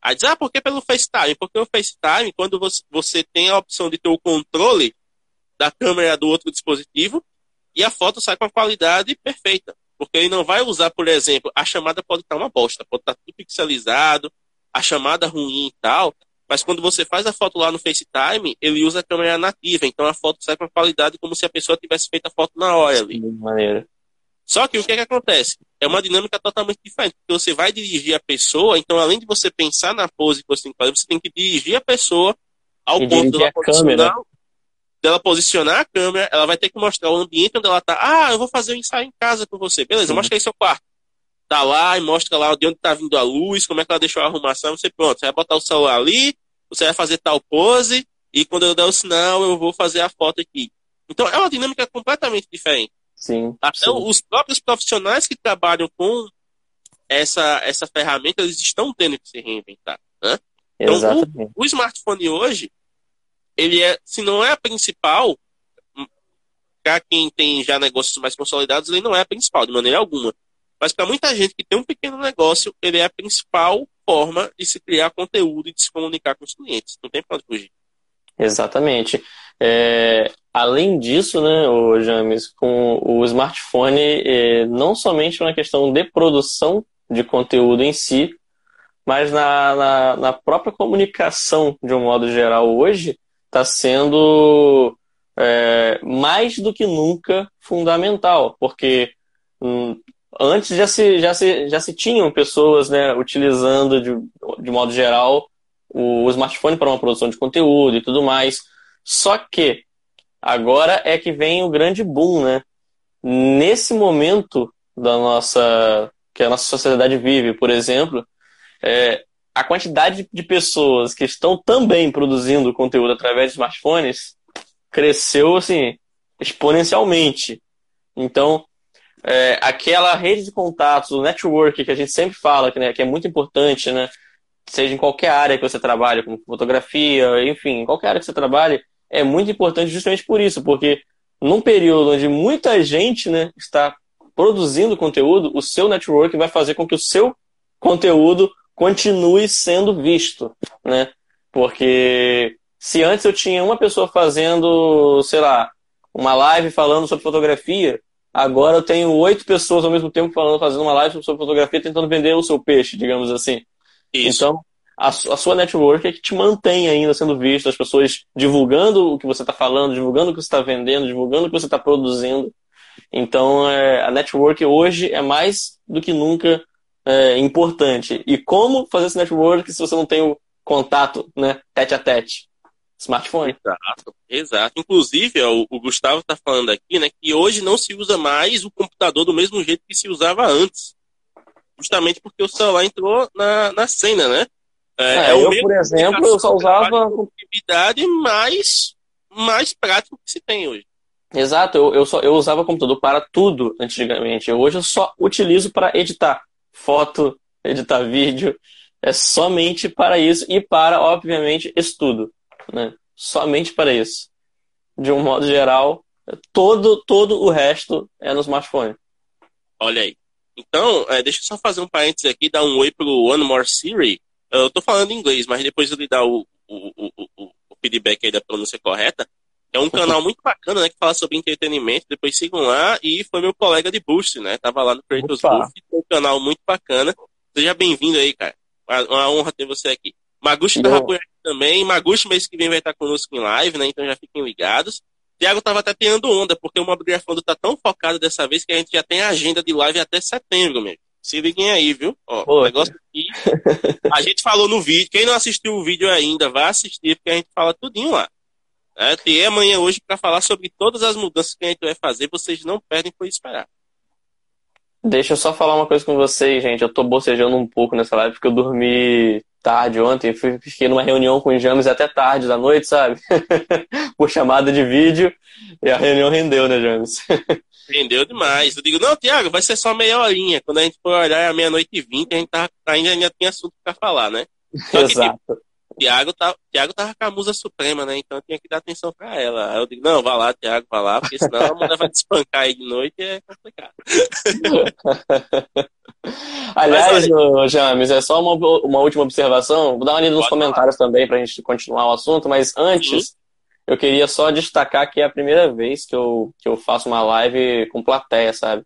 Aí diz, ah, por que pelo FaceTime? Porque o FaceTime, quando você, você tem a opção de ter o controle da câmera do outro dispositivo, e a foto sai com a qualidade perfeita. Porque ele não vai usar, por exemplo, a chamada pode estar uma bosta, pode estar tudo pixelizado, a chamada ruim e tal, mas quando você faz a foto lá no FaceTime, ele usa a câmera nativa, então a foto sai com a qualidade como se a pessoa tivesse feito a foto na hora ali. De maneira. Só que o que, é que acontece? É uma dinâmica totalmente diferente, porque você vai dirigir a pessoa, então além de você pensar na pose que você tem que fazer, você tem que dirigir a pessoa ao e ponto dela posicionar, dela posicionar a câmera, ela vai ter que mostrar o ambiente onde ela está. Ah, eu vou fazer um ensaio em casa com você. Beleza, uhum. mostra aí seu quarto. Tá lá e mostra lá de onde está vindo a luz, como é que ela deixou a arrumação, você pronto, você vai botar o celular ali, você vai fazer tal pose, e quando eu der o sinal, eu vou fazer a foto aqui. Então é uma dinâmica completamente diferente. Sim. Até sim. os próprios profissionais que trabalham com essa, essa ferramenta, eles estão tendo que se reinventar. Né? Então, o, o, smartphone hoje, ele é, se não é a principal, para quem tem já negócios mais consolidados, ele não é a principal, de maneira alguma. Mas para muita gente que tem um pequeno negócio, ele é a principal forma de se criar conteúdo e de se comunicar com os clientes. Não tem para onde fugir. Exatamente. É, além disso, né, o James, com o smartphone, é, não somente na questão de produção de conteúdo em si, mas na, na, na própria comunicação, de um modo geral, hoje, está sendo é, mais do que nunca fundamental, porque hum, antes já se, já, se, já se tinham pessoas né, utilizando, de, de modo geral, o smartphone para uma produção de conteúdo e tudo mais. Só que agora é que vem o grande boom, né? Nesse momento da nossa que a nossa sociedade vive, por exemplo, é, a quantidade de pessoas que estão também produzindo conteúdo através de smartphones cresceu assim exponencialmente. Então, é, aquela rede de contatos, o network que a gente sempre fala, que, né, que é muito importante, né? Seja em qualquer área que você trabalhe, como fotografia, enfim, qualquer área que você trabalhe, é muito importante justamente por isso, porque num período onde muita gente né, está produzindo conteúdo, o seu network vai fazer com que o seu conteúdo continue sendo visto, né? Porque se antes eu tinha uma pessoa fazendo, sei lá, uma live falando sobre fotografia, agora eu tenho oito pessoas ao mesmo tempo falando, fazendo uma live sobre fotografia, tentando vender o seu peixe, digamos assim. Isso. Então, a, a sua network é que te mantém ainda sendo visto, as pessoas divulgando o que você está falando, divulgando o que você está vendendo, divulgando o que você está produzindo. Então, é, a network hoje é mais do que nunca é, importante. E como fazer esse network se você não tem o contato, né, tete a tete? Smartphone. Exato, exato. Inclusive, ó, o Gustavo está falando aqui, né, que hoje não se usa mais o computador do mesmo jeito que se usava antes. Justamente porque o celular entrou na, na cena, né? É, é, é eu, por exemplo, eu só usava. atividade mais, mais prático que se tem hoje. Exato, eu, eu, só, eu usava computador para tudo antigamente. Hoje eu só utilizo para editar foto, editar vídeo. É somente para isso e para, obviamente, estudo. Né? Somente para isso. De um modo geral, todo, todo o resto é no smartphone. Olha aí. Então, é, deixa eu só fazer um parênteses aqui, dar um oi pro One More Siri. Eu tô falando em inglês, mas depois eu lhe dar o, o, o, o feedback aí da pronúncia correta. É um canal muito bacana, né? Que fala sobre entretenimento. Depois sigam lá. E foi meu colega de Boost, né? Tava lá no Creators Boost. Um canal muito bacana. Seja bem-vindo aí, cara. Uma honra ter você aqui. Maguchi tava por aqui também. Maguchi mês que vem vai estar conosco em live, né? Então já fiquem ligados. Tiago tava até tendo onda, porque o Mobigrafando tá tão focado dessa vez que a gente já tem a agenda de live até setembro, mesmo. Se liguem aí, viu? Ó, o negócio aqui. A gente falou no vídeo. Quem não assistiu o vídeo ainda, vá assistir, porque a gente fala tudinho lá. É, tem amanhã hoje para falar sobre todas as mudanças que a gente vai fazer. Vocês não perdem por esperar. Deixa eu só falar uma coisa com vocês, gente. Eu tô bocejando um pouco nessa live porque eu dormi tarde ontem. Fui, fiquei numa reunião com os James até tarde da noite, sabe? [LAUGHS] Por chamada de vídeo. E a reunião rendeu, né, James? [LAUGHS] rendeu demais. Eu digo, não, Tiago, vai ser só meia horinha. Quando a gente for olhar é meia-noite e vinte, a gente tá, ainda, ainda tem assunto para falar, né? Só Exato. Que, tipo, Tiago tá, Tiago tava com a musa suprema, né? Então eu tinha que dar atenção para ela. Aí eu digo, não, vá lá, Tiago, vá lá, porque senão a mulher vai te espancar aí de noite e é complicado. [LAUGHS] Aliás, Mas, James, é só uma, uma última observação. Vou dar uma lida nos comentários falar. também pra gente continuar o assunto, mas antes, Sim. eu queria só destacar que é a primeira vez que eu, que eu faço uma live com plateia, sabe?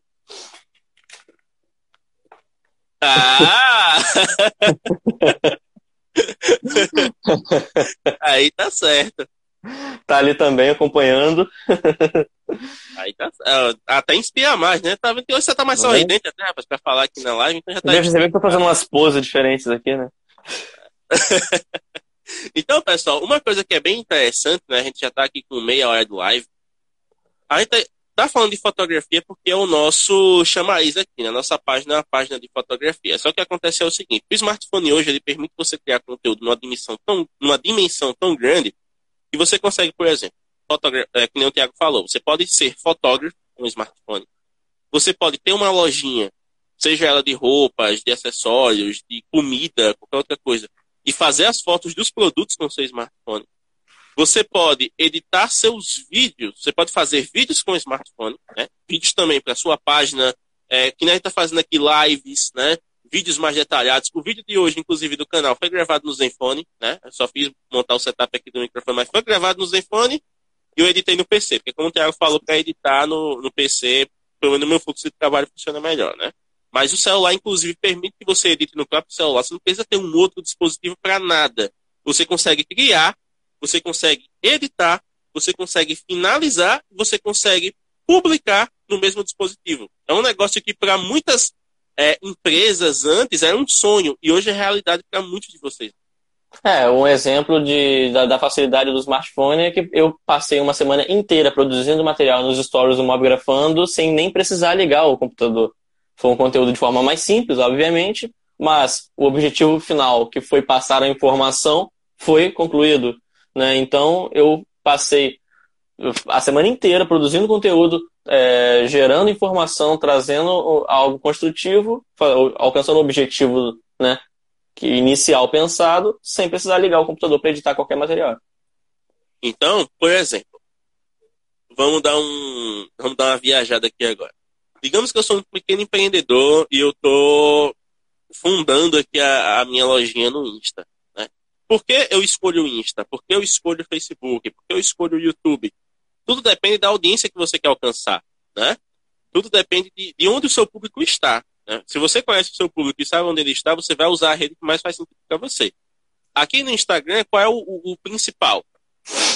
Ah! [LAUGHS] [LAUGHS] Aí tá certo. Tá ali também acompanhando. Aí tá Até inspira mais, né? Tá vendo que hoje você tá mais uhum. sorridente até, rapaz, pra falar aqui na live, então já tá. Deve que eu tô fazendo umas poses diferentes aqui, né? [LAUGHS] então, pessoal, uma coisa que é bem interessante, né? A gente já tá aqui com meia hora do live. A gente tá falando de fotografia porque é o nosso chamariz aqui, né? nossa página é uma página de fotografia. Só que acontece é o seguinte, o smartphone hoje ele permite você criar conteúdo numa dimensão tão, numa dimensão tão grande que você consegue, por exemplo, é, que nem o Thiago falou, você pode ser fotógrafo com um smartphone. Você pode ter uma lojinha, seja ela de roupas, de acessórios, de comida, qualquer outra coisa, e fazer as fotos dos produtos com seu smartphone. Você pode editar seus vídeos, você pode fazer vídeos com o smartphone, né? vídeos também para sua página, é, que nem a gente está fazendo aqui lives, né? vídeos mais detalhados. O vídeo de hoje, inclusive, do canal, foi gravado no Zenfone, né? Eu só fiz montar o setup aqui do microfone, mas foi gravado no Zenfone e eu editei no PC, porque como o Thiago falou, para editar no, no PC, pelo menos o meu fluxo de trabalho funciona melhor, né? Mas o celular, inclusive, permite que você edite no próprio celular. Você não precisa ter um outro dispositivo para nada. Você consegue criar, você consegue editar, você consegue finalizar, você consegue publicar no mesmo dispositivo. É um negócio que, para muitas é, empresas antes, era um sonho e hoje é realidade para muitos de vocês. É, um exemplo de, da, da, facilidade do smartphone é que eu passei uma semana inteira produzindo material nos stories do Mobgrafando sem nem precisar ligar o computador. Foi um conteúdo de forma mais simples, obviamente, mas o objetivo final, que foi passar a informação, foi concluído. Né? Então, eu passei a semana inteira produzindo conteúdo, é, gerando informação, trazendo algo construtivo, alcançando o objetivo né, que inicial pensado, sem precisar ligar o computador para editar qualquer material. Então, por exemplo, vamos dar um, vamos dar uma viajada aqui agora. Digamos que eu sou um pequeno empreendedor e eu estou fundando aqui a, a, minha lojinha no Insta. Por que eu escolho o Insta? Por que eu escolho o Facebook? Por que eu escolho o YouTube? Tudo depende da audiência que você quer alcançar. Né? Tudo depende de, de onde o seu público está. Né? Se você conhece o seu público e sabe onde ele está, você vai usar a rede que mais faz sentido para você. Aqui no Instagram, qual é o, o, o principal?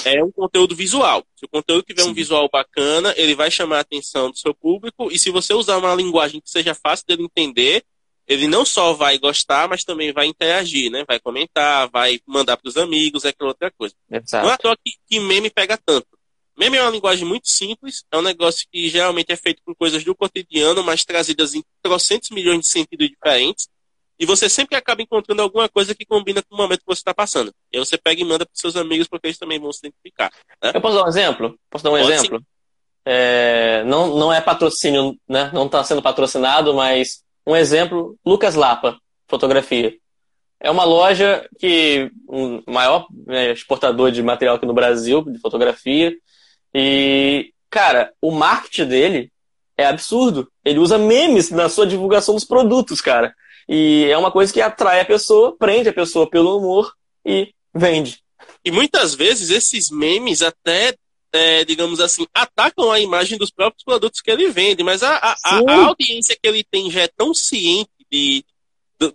é um conteúdo visual. Se o conteúdo tiver Sim. um visual bacana, ele vai chamar a atenção do seu público. E se você usar uma linguagem que seja fácil dele entender, ele não só vai gostar, mas também vai interagir, né? Vai comentar, vai mandar para os amigos, é aquela outra coisa. Exato. Não é à toa que, que meme pega tanto. Meme é uma linguagem muito simples, é um negócio que geralmente é feito com coisas do cotidiano, mas trazidas em trocentos milhões de sentidos diferentes. E você sempre acaba encontrando alguma coisa que combina com o momento que você está passando. E aí você pega e manda para seus amigos, porque eles também vão se identificar. Né? Eu posso dar um exemplo? Posso dar um Pode exemplo? É, não, não é patrocínio, né? Não está sendo patrocinado, mas um exemplo, Lucas Lapa, fotografia. É uma loja que o um maior né, exportador de material aqui no Brasil, de fotografia. E, cara, o marketing dele é absurdo. Ele usa memes na sua divulgação dos produtos, cara. E é uma coisa que atrai a pessoa, prende a pessoa pelo humor e vende. E muitas vezes esses memes até, é, digamos assim, atacam a imagem dos próprios produtos que ele vende, mas a, a, a audiência que ele tem já é tão ciente de,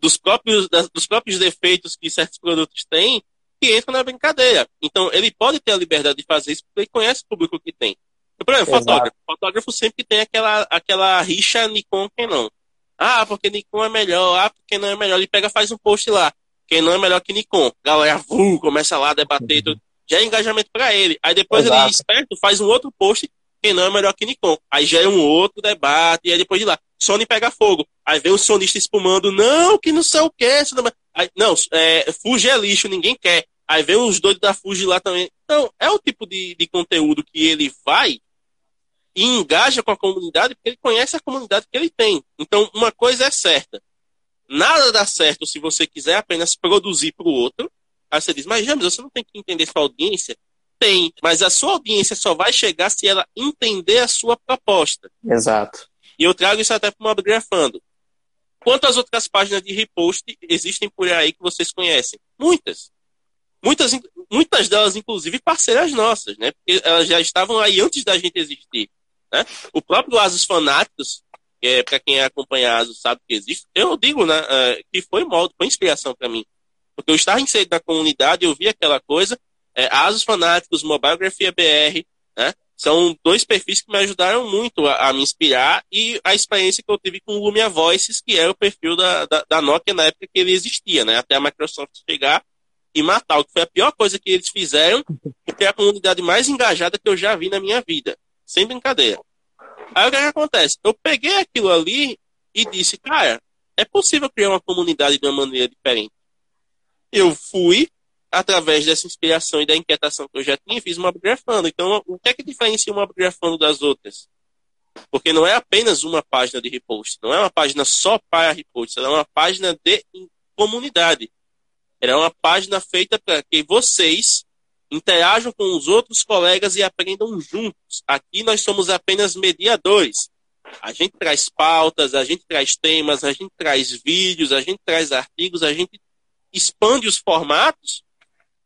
dos, próprios, dos próprios defeitos que certos produtos têm que entra na brincadeira. Então, ele pode ter a liberdade de fazer isso porque ele conhece o público que tem. Por exemplo, fotógrafo. Fotógrafo sempre tem aquela, aquela rixa Nikon não ah, porque Nikon é melhor. Ah, porque não é melhor. Ele pega faz um post lá. Quem não é melhor que Nikon. Galera, vum, começa lá a debater. Tudo. Já é engajamento para ele. Aí depois Exato. ele, esperto, faz um outro post. Quem não é melhor que Nikon. Aí já é um outro debate. E aí depois de lá, Sony pega fogo. Aí vem o sonista espumando. Não, que não sei o que. Não, aí, não é, Fuji é lixo, ninguém quer. Aí vem os doidos da Fuji lá também. Então, é o tipo de, de conteúdo que ele vai e engaja com a comunidade porque ele conhece a comunidade que ele tem. Então, uma coisa é certa. Nada dá certo se você quiser apenas produzir para o outro. Aí você diz, mas James, você não tem que entender sua audiência? Tem, mas a sua audiência só vai chegar se ela entender a sua proposta. Exato. E eu trago isso até para o Mobgrafando. Quantas outras páginas de repost existem por aí que vocês conhecem? Muitas. Muitas, muitas delas, inclusive, parceiras nossas, né? Porque elas já estavam aí antes da gente existir. Né? O próprio Asus Fanáticos, que é, para quem acompanha Asus sabe que existe, eu digo né, uh, que foi modo, foi inspiração para mim. Porque eu estava inserido na comunidade, eu vi aquela coisa, é, Asus Fanáticos, Mobilegrafia BR, né? São dois perfis que me ajudaram muito a, a, me inspirar e a experiência que eu tive com o Lumia Voices, que era o perfil da, da, da Nokia na época que ele existia, né? Até a Microsoft chegar e matar, o que foi a pior coisa que eles fizeram, porque é a comunidade mais engajada que eu já vi na minha vida. Sem brincadeira. Aí o que, é que acontece? Eu peguei aquilo ali e disse, cara, é possível criar uma comunidade de uma maneira diferente. Eu fui, através dessa inspiração e da inquietação que eu já tinha, fiz uma upgrafando. Então, o que é que diferencia uma upgrafando das outras? Porque não é apenas uma página de repost, não é uma página só para repost, ela é uma página de comunidade. Ela é uma página feita para que vocês interajam com os outros colegas e aprendam juntos. Aqui nós somos apenas mediadores. A gente traz pautas, a gente traz temas, a gente traz vídeos, a gente traz artigos, a gente expande os formatos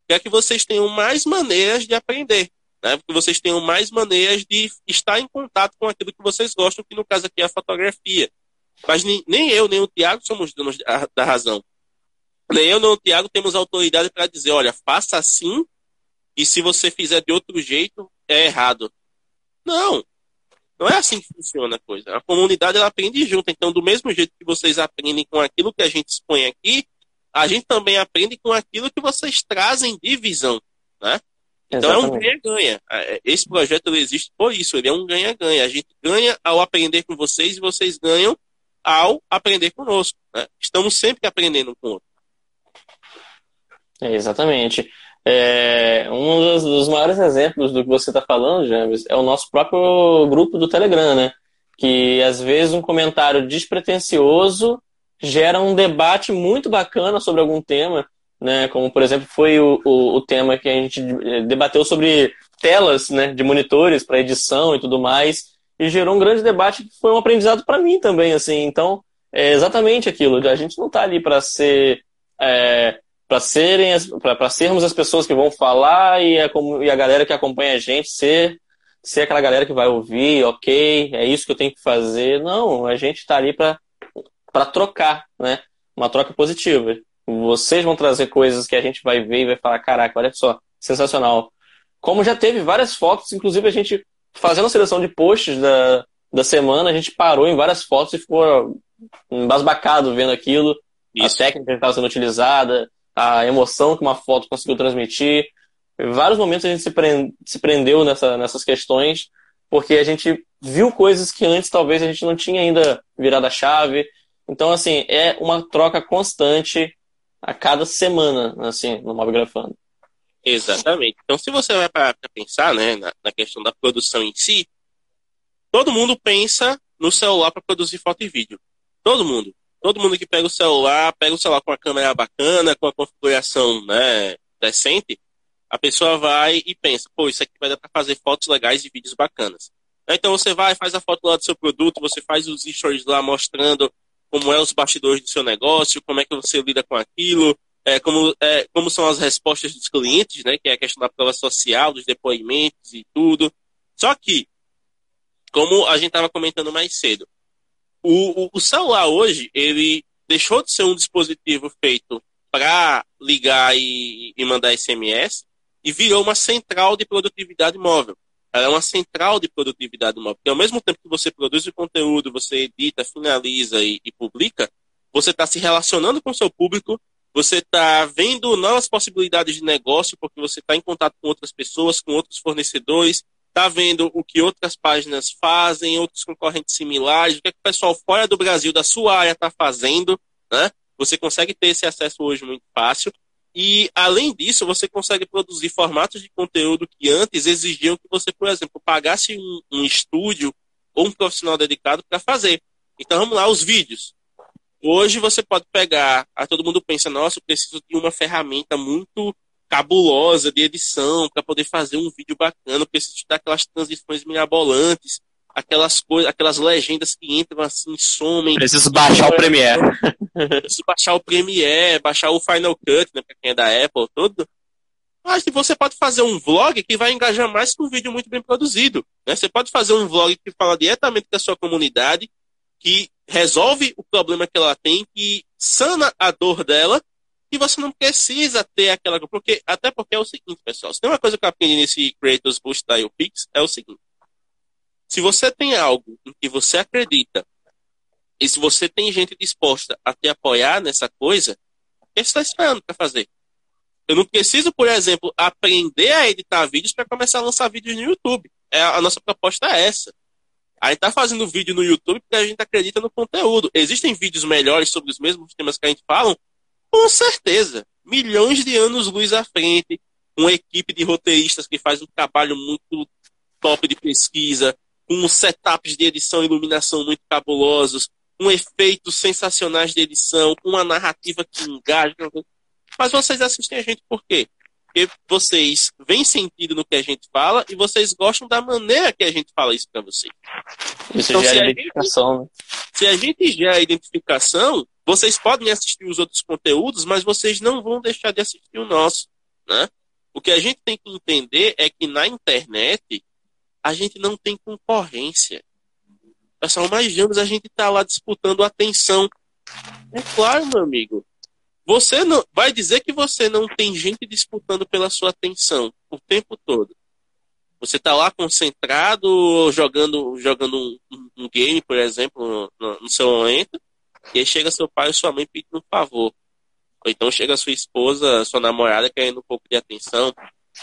para que vocês tenham mais maneiras de aprender, né? que vocês tenham mais maneiras de estar em contato com aquilo que vocês gostam, que no caso aqui é a fotografia. Mas nem eu, nem o Tiago somos donos da razão. Nem eu, nem o Tiago temos autoridade para dizer, olha, faça assim e se você fizer de outro jeito, é errado. Não. Não é assim que funciona a coisa. A comunidade ela aprende junto. Então, do mesmo jeito que vocês aprendem com aquilo que a gente expõe aqui, a gente também aprende com aquilo que vocês trazem de visão. Né? Então Exatamente. é um ganha-ganha. É, esse projeto existe por isso, ele é um ganha-ganha. A gente ganha ao aprender com vocês e vocês ganham ao aprender conosco. Né? Estamos sempre aprendendo com o outro. É, exatamente. É, um dos, dos, maiores exemplos do que você está falando, James, é o nosso próprio grupo do Telegram, né? Que às vezes um comentário despretensioso gera um debate muito bacana sobre algum tema, né? Como por exemplo foi o, o, o tema que a gente debateu sobre telas, né? De monitores para edição e tudo mais, e gerou um grande debate que foi um aprendizado para mim também, assim. Então é exatamente aquilo. A gente não está ali para ser é, para serem para sermos as pessoas que vão falar e a, e a galera que acompanha a gente ser ser aquela galera que vai ouvir, ok, é isso que eu tenho que fazer. Não, a gente está ali para trocar, né? Uma troca positiva. Vocês vão trazer coisas que a gente vai ver e vai falar, caraca, olha só, sensacional. Como já teve várias fotos, inclusive a gente fazendo a seleção de posts da, da semana, a gente parou em várias fotos e ficou embasbacado vendo aquilo, Isso. a técnica que estava sendo utilizada, a emoção que uma foto conseguiu transmitir. Em vários momentos a gente se, prende, se prendeu nessa, nessas questões, porque a gente viu coisas que antes talvez a gente não tinha ainda virado a chave. Então, assim, é uma troca constante a cada semana, assim, no Mobgrafando. Exatamente. Então, se você vai para pensar né, na, na, questão da produção em si, todo mundo pensa no celular para produzir foto e vídeo. Todo mundo todo mundo que pega o celular, pega o celular com a câmera bacana, com a configuração né, decente, a pessoa vai e pensa, pô, isso aqui vai dar para fazer fotos legais e vídeos bacanas. Então você vai, faz a foto lá do seu produto, você faz os stories lá mostrando como é os bastidores do seu negócio, como é que você lida com aquilo, é, como, é, como são as respostas dos clientes, né, que é a questão da prova social, dos depoimentos e tudo. Só que, como a gente estava comentando mais cedo, o, o, o celular hoje, ele deixou de ser um dispositivo feito para ligar e, e, mandar SMS e virou uma central de produtividade móvel. Ela é uma central de produtividade móvel. Porque ao mesmo tempo que você produz o conteúdo, você edita, finaliza e, e publica, você está se relacionando com o seu público, você está vendo novas possibilidades de negócio, porque você está em contato com outras pessoas, com outros fornecedores, está vendo o que outras páginas fazem, outros concorrentes similares, o que, é que o pessoal fora do Brasil, da sua área, está fazendo, né? Você consegue ter esse acesso hoje muito fácil. E, além disso, você consegue produzir formatos de conteúdo que antes exigiam que você, por exemplo, pagasse um, um estúdio ou um profissional dedicado para fazer. Então, vamos lá, os vídeos. Hoje você pode pegar, a todo mundo pensa, nossa, eu preciso de uma ferramenta muito cabulosa de edição para poder fazer um vídeo bacana, preciso dar aquelas transições mirabolantes, aquelas coisas, aquelas legendas que entram assim, somem. Preciso baixar o Premiere. [LAUGHS] Preciso baixar o Premiere, baixar o Final Cut, né, para quem é da Apple, tudo. Mas você pode fazer um vlog que vai engajar mais que um vídeo muito bem produzido. Né? Você pode fazer um vlog que fala diretamente da sua comunidade, que resolve o problema que ela tem, que sana a dor dela e você não precisa ter aquela. Porque, até porque é o seguinte, pessoal. Se tem uma coisa que eu aprendi nesse Creators Boost da Pix, é o seguinte. Se você tem algo em que você acredita, e se você tem gente disposta a te apoiar nessa coisa, o que você está esperando para fazer? Eu não preciso, por exemplo, aprender a editar vídeos para começar a lançar vídeos no YouTube. É, a nossa proposta é essa. A gente está fazendo vídeo no YouTube porque a gente acredita no conteúdo. Existem vídeos melhores sobre os mesmos temas que a gente fala, com certeza. Milhões de anos luz à frente, uma equipe de roteiristas que faz um trabalho muito top de pesquisa, com setups de edição e iluminação muito cabulosos, com efeitos sensacionais de edição, com uma narrativa que engaja. Mas vocês assistem a gente por quê? Porque vocês veem sentido no que a gente fala e vocês gostam da maneira que a gente fala isso para vocês. Isso então, gera identificação, gente, né? Se a gente gera identificação, vocês podem assistir os outros conteúdos, mas vocês não vão deixar de assistir o nosso, né? O que a gente tem que entender é que na internet a gente não tem concorrência. Pessoal, mais anos a gente está lá disputando atenção. É claro, meu amigo. Você não vai dizer que você não tem gente disputando pela sua atenção o tempo todo. Você está lá concentrado, jogando, jogando um, um game, por exemplo, no, no seu momento, e aí chega seu pai ou sua mãe pedindo um favor. Ou então chega sua esposa, sua namorada querendo um pouco de atenção.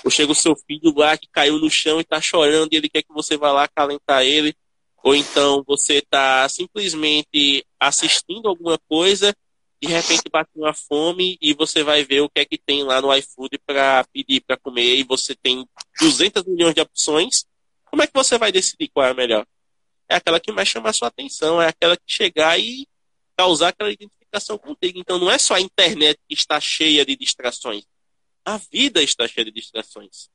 Ou chega o seu filho lá que caiu no chão e está chorando e ele quer que você vá lá acalentar ele. Ou então você está simplesmente assistindo alguma coisa de repente bate uma fome e você vai ver o que é que tem lá no iFood para pedir para comer e você tem 200 milhões de opções, como é que você vai decidir qual é a melhor? É aquela que mais chama a sua atenção, é aquela que chegar e causar aquela identificação contigo. Então não é só a internet que está cheia de distrações. A vida está cheia de distrações.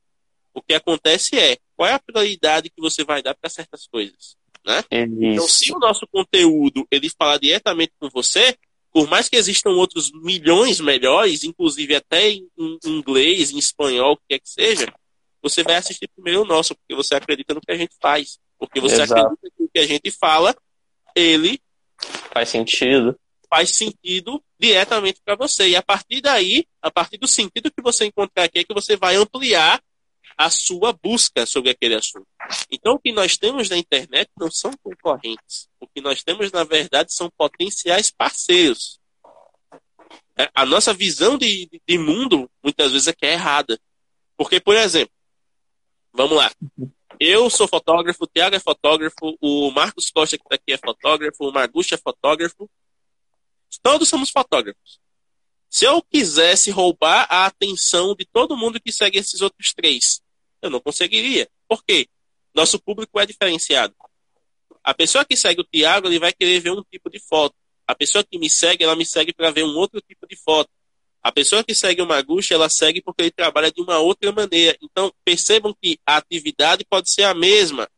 O que acontece é, qual é a prioridade que você vai dar para certas coisas? Né? Então, se o nosso conteúdo ele fala diretamente com você, por mais que existam outros milhões melhores, inclusive até em inglês, em espanhol, o que quer que seja, você vai assistir primeiro o nosso, porque você acredita no que a gente faz. Porque você Exato. acredita que o que a gente fala, ele faz sentido. Faz sentido diretamente para você. E a partir daí, a partir do sentido que você encontrar aqui, é que você vai ampliar a sua busca sobre aquele assunto. Então, o que nós temos na internet não são concorrentes. O que nós temos, na verdade, são potenciais parceiros. É, a nossa visão de, de mundo, muitas vezes, é que é errada. Porque, por exemplo, vamos lá. Eu sou fotógrafo, o Thiago é fotógrafo, o Marcos Costa, que está aqui, é fotógrafo, o Margucha é fotógrafo. Todos somos fotógrafos. Se eu quisesse roubar a atenção de todo mundo que segue esses outros três, eu não conseguiria. Por quê? Nosso público é diferenciado. A pessoa que segue o Tiago, ele vai querer ver um tipo de foto. A pessoa que me segue, ela me segue para ver um outro tipo de foto. A pessoa que segue o Maguchi, ela segue porque ele trabalha de uma outra maneira. Então, percebam que a atividade pode ser a mesma,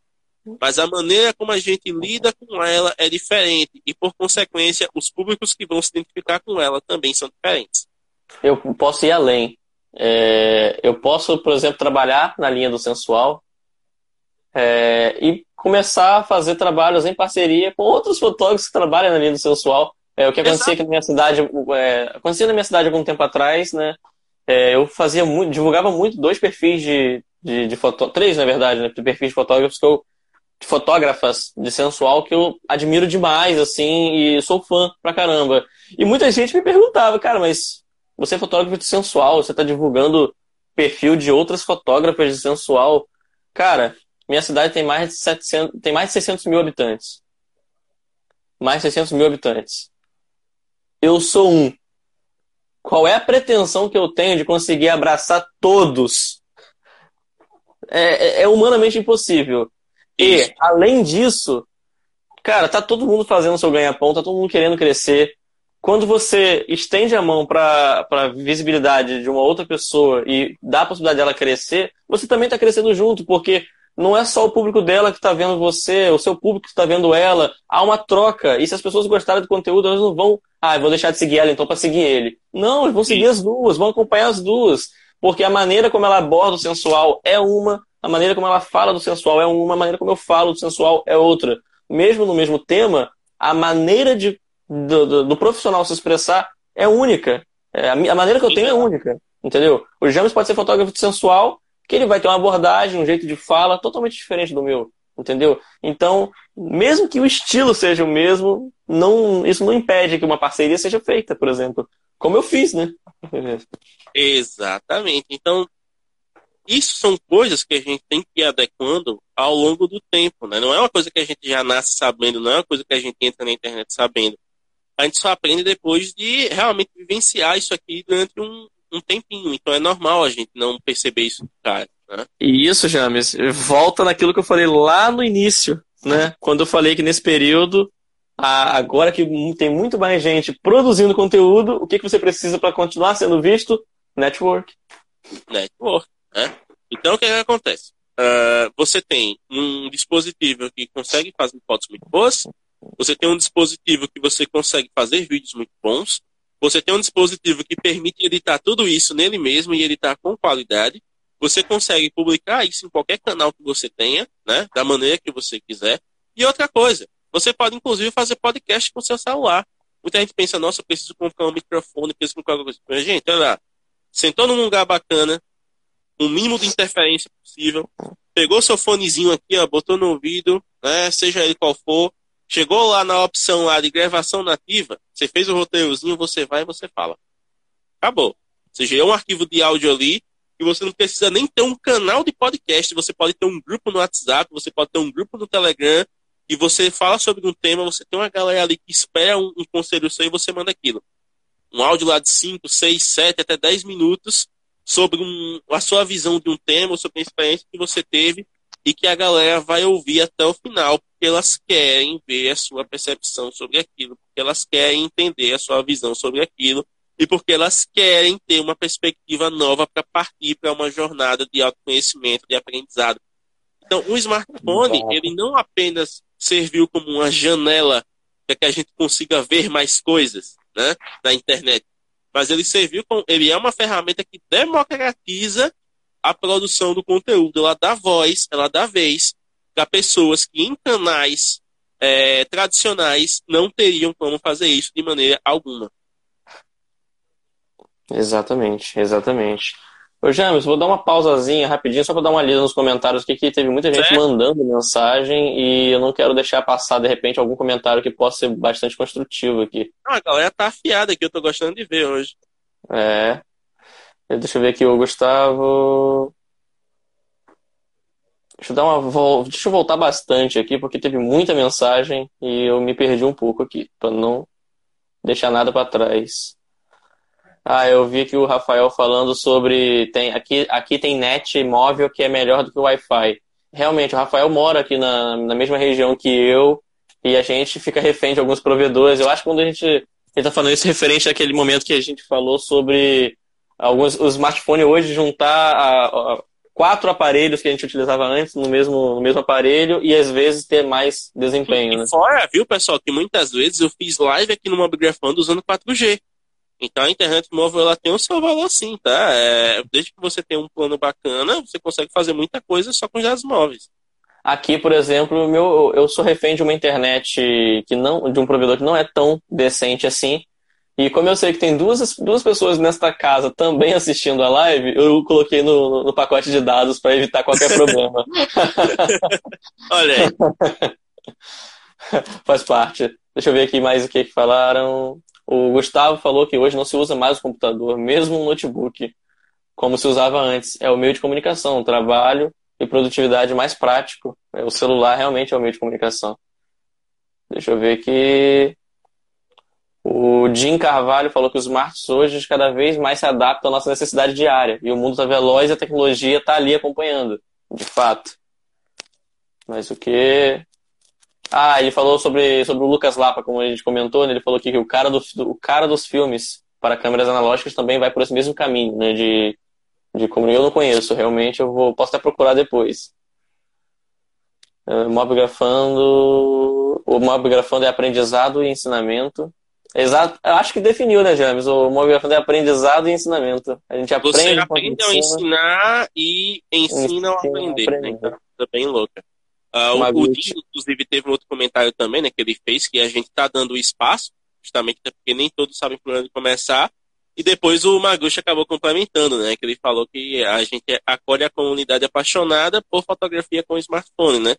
mas a maneira como a gente lida com ela é diferente. E, por consequência, os públicos que vão se identificar com ela também são diferentes. Eu posso ir além. É, eu posso, por exemplo, trabalhar na linha do sensual é, e começar a fazer trabalhos em parceria com outros fotógrafos que trabalham na linha do sensual. É, o que acontecia aqui na minha cidade, é, acontecia na minha cidade algum tempo atrás, né? É, eu fazia muito, divulgava muito dois perfis de, de, de foto, três na verdade, né, perfis de fotógrafos que eu fotógrafas de sensual que eu admiro demais, assim, e sou fã pra caramba. E muita gente me perguntava, cara, mas você é fotógrafo de sensual, você está divulgando perfil de outras fotógrafas de sensual. Cara, minha cidade tem mais de 700, tem mais de 600 mil habitantes. Mais de 600 mil habitantes. Eu sou um. Qual é a pretensão que eu tenho de conseguir abraçar todos? É, é, é humanamente impossível. E, além disso, cara, tá todo mundo fazendo seu ganha-pão, tá todo mundo querendo crescer quando você estende a mão para a visibilidade de uma outra pessoa e dá a possibilidade dela crescer, você também está crescendo junto, porque não é só o público dela que está vendo você, o seu público que está vendo ela. Há uma troca. E se as pessoas gostarem do conteúdo, elas não vão, ah, vou deixar de seguir ela então para seguir ele. Não, eles vão seguir as duas, vão acompanhar as duas. Porque a maneira como ela aborda o sensual é uma, a maneira como ela fala do sensual é uma, a maneira como eu falo do sensual é outra. Mesmo no mesmo tema, a maneira de do, do, do profissional se expressar é única. É, a, a, maneira que eu tenho é única, entendeu? O James pode ser fotógrafo sensual, que ele vai ter uma abordagem, um jeito de fala totalmente diferente do meu, entendeu? Então, mesmo que o estilo seja o mesmo, não, isso não impede que uma parceria seja feita, por exemplo. Como eu fiz, né? [LAUGHS] Exatamente. Então, isso são coisas que a gente tem que ir adequando ao longo do tempo, né? Não é uma coisa que a gente já nasce sabendo, não é uma coisa que a gente entra na internet sabendo a gente só aprende depois de realmente vivenciar isso aqui durante um, um tempinho. Então é normal a gente não perceber isso cara. Né? E isso, James, volta naquilo que eu falei lá no início, né? Quando eu falei que nesse período agora que tem muito mais gente produzindo conteúdo, o que, que você precisa para continuar sendo visto? Network. Network. Né? Então, o que, que acontece? Uh, você tem um dispositivo que consegue fazer fotos muito boas, você tem um dispositivo que você consegue fazer vídeos muito bons, você tem um dispositivo que permite editar tudo isso nele mesmo e editar com qualidade. Você consegue publicar isso em qualquer canal que você tenha, né? Da maneira que você quiser. E outra coisa, você pode inclusive fazer podcast com seu celular. Muita gente pensa, nossa, eu preciso comprar um microfone, preciso comprar alguma coisa. Mas, gente, olha lá. Sentou num lugar bacana, o mínimo de interferência possível, pegou seu fonezinho aqui, ó, botou no ouvido, né? Seja ele qual for, Chegou lá na opção lá de gravação nativa, você fez o roteirozinho, você vai e você fala. Acabou. Você gerou um arquivo de áudio ali e você não precisa nem ter um canal de podcast, você pode ter um grupo no WhatsApp, você pode ter um grupo no Telegram e você fala sobre um tema, você tem uma galera ali que espera um, um conselho seu e você manda aquilo. Um áudio lá de 5, 6, 7, até 10 minutos sobre um, a sua visão de um tema, sobre a experiência que você teve e que a galera vai ouvir até o final, porque elas querem ver a sua percepção sobre aquilo, porque elas querem entender a sua visão sobre aquilo e porque elas querem ter uma perspectiva nova para partir para uma jornada de autoconhecimento, de aprendizado. Então, o smartphone, ele não apenas serviu como uma janela para que a gente consiga ver mais coisas né, na internet, mas ele serviu como, ele é uma ferramenta que democratiza a produção do conteúdo. Ela dá voz, ela dá vez para pessoas que em canais é, tradicionais não teriam como fazer isso de maneira alguma. Exatamente, exatamente. Ô James, vou dar uma pausazinha rapidinho só para dar uma lida nos comentários aqui, que teve muita gente mandando mensagem e eu não quero deixar passar de repente algum comentário que possa ser bastante construtivo aqui. Ah, a galera tá afiada aqui, eu tô gostando de ver hoje. É, Deixa eu ver aqui o Gustavo. Deixa eu dar uma deixa eu voltar bastante aqui porque teve muita mensagem e eu me perdi um pouco aqui para não deixar nada para trás. Ah, eu vi aqui o Rafael falando sobre tem aqui aqui tem net móvel que é melhor do que o Wi-Fi. Realmente, o Rafael mora aqui na, na mesma região que eu e a gente fica refém de alguns provedores. Eu acho que quando a gente ele tá falando isso [LAUGHS] referente àquele momento que a gente falou sobre alguns o smartphone hoje juntar a, a, quatro aparelhos que a gente utilizava antes no mesmo, no mesmo aparelho e às vezes ter mais desempenho. E né? fora, viu, pessoal, que muitas vezes eu fiz live aqui no Mobgrafando usando 4G. Então a internet móvel ela tem o seu valor sim, tá? É, desde que você tenha um plano bacana, você consegue fazer muita coisa só com dados móveis. Aqui, por exemplo, meu, eu sou refém de uma internet que não, de um provedor que não é tão decente assim. E como eu sei que tem duas, duas pessoas nesta casa também assistindo a live, eu coloquei no, no pacote de dados para evitar qualquer [LAUGHS] problema. Olha aí. [LAUGHS] Faz parte. Deixa eu ver aqui mais o que, que falaram. O Gustavo falou que hoje não se usa mais o computador, mesmo um notebook, como se usava antes. É o meio de comunicação, trabalho e produtividade mais prático. O celular realmente é o meio de comunicação. Deixa eu ver aqui. O Jim Carvalho falou que os smarts hoje cada vez mais se adaptam à nossa necessidade diária. E o mundo está veloz e a tecnologia está ali acompanhando, de fato. Mas o que. Ah, ele falou sobre, sobre o Lucas Lapa, como a gente comentou, né? ele falou que o cara, do, o cara dos filmes para câmeras analógicas também vai por esse mesmo caminho, né? De, de como eu não conheço, realmente eu vou, posso até procurar depois. Uh, mobgrafando. O mobgrafando é aprendizado e ensinamento. Exato. Eu acho que definiu, né, James? O movimento é aprendizado e ensinamento. A gente aprende. Você aprende a ensinar e ensina, a aprender. Né? Então, é bem louca. Uh, o, o Dinho, inclusive, teve um outro comentário também, né, que ele fez, que a gente está dando espaço, justamente porque nem todos sabem por onde começar. E depois o Maguchi acabou complementando, né? Que ele falou que a gente acolhe a comunidade apaixonada por fotografia com smartphone, né?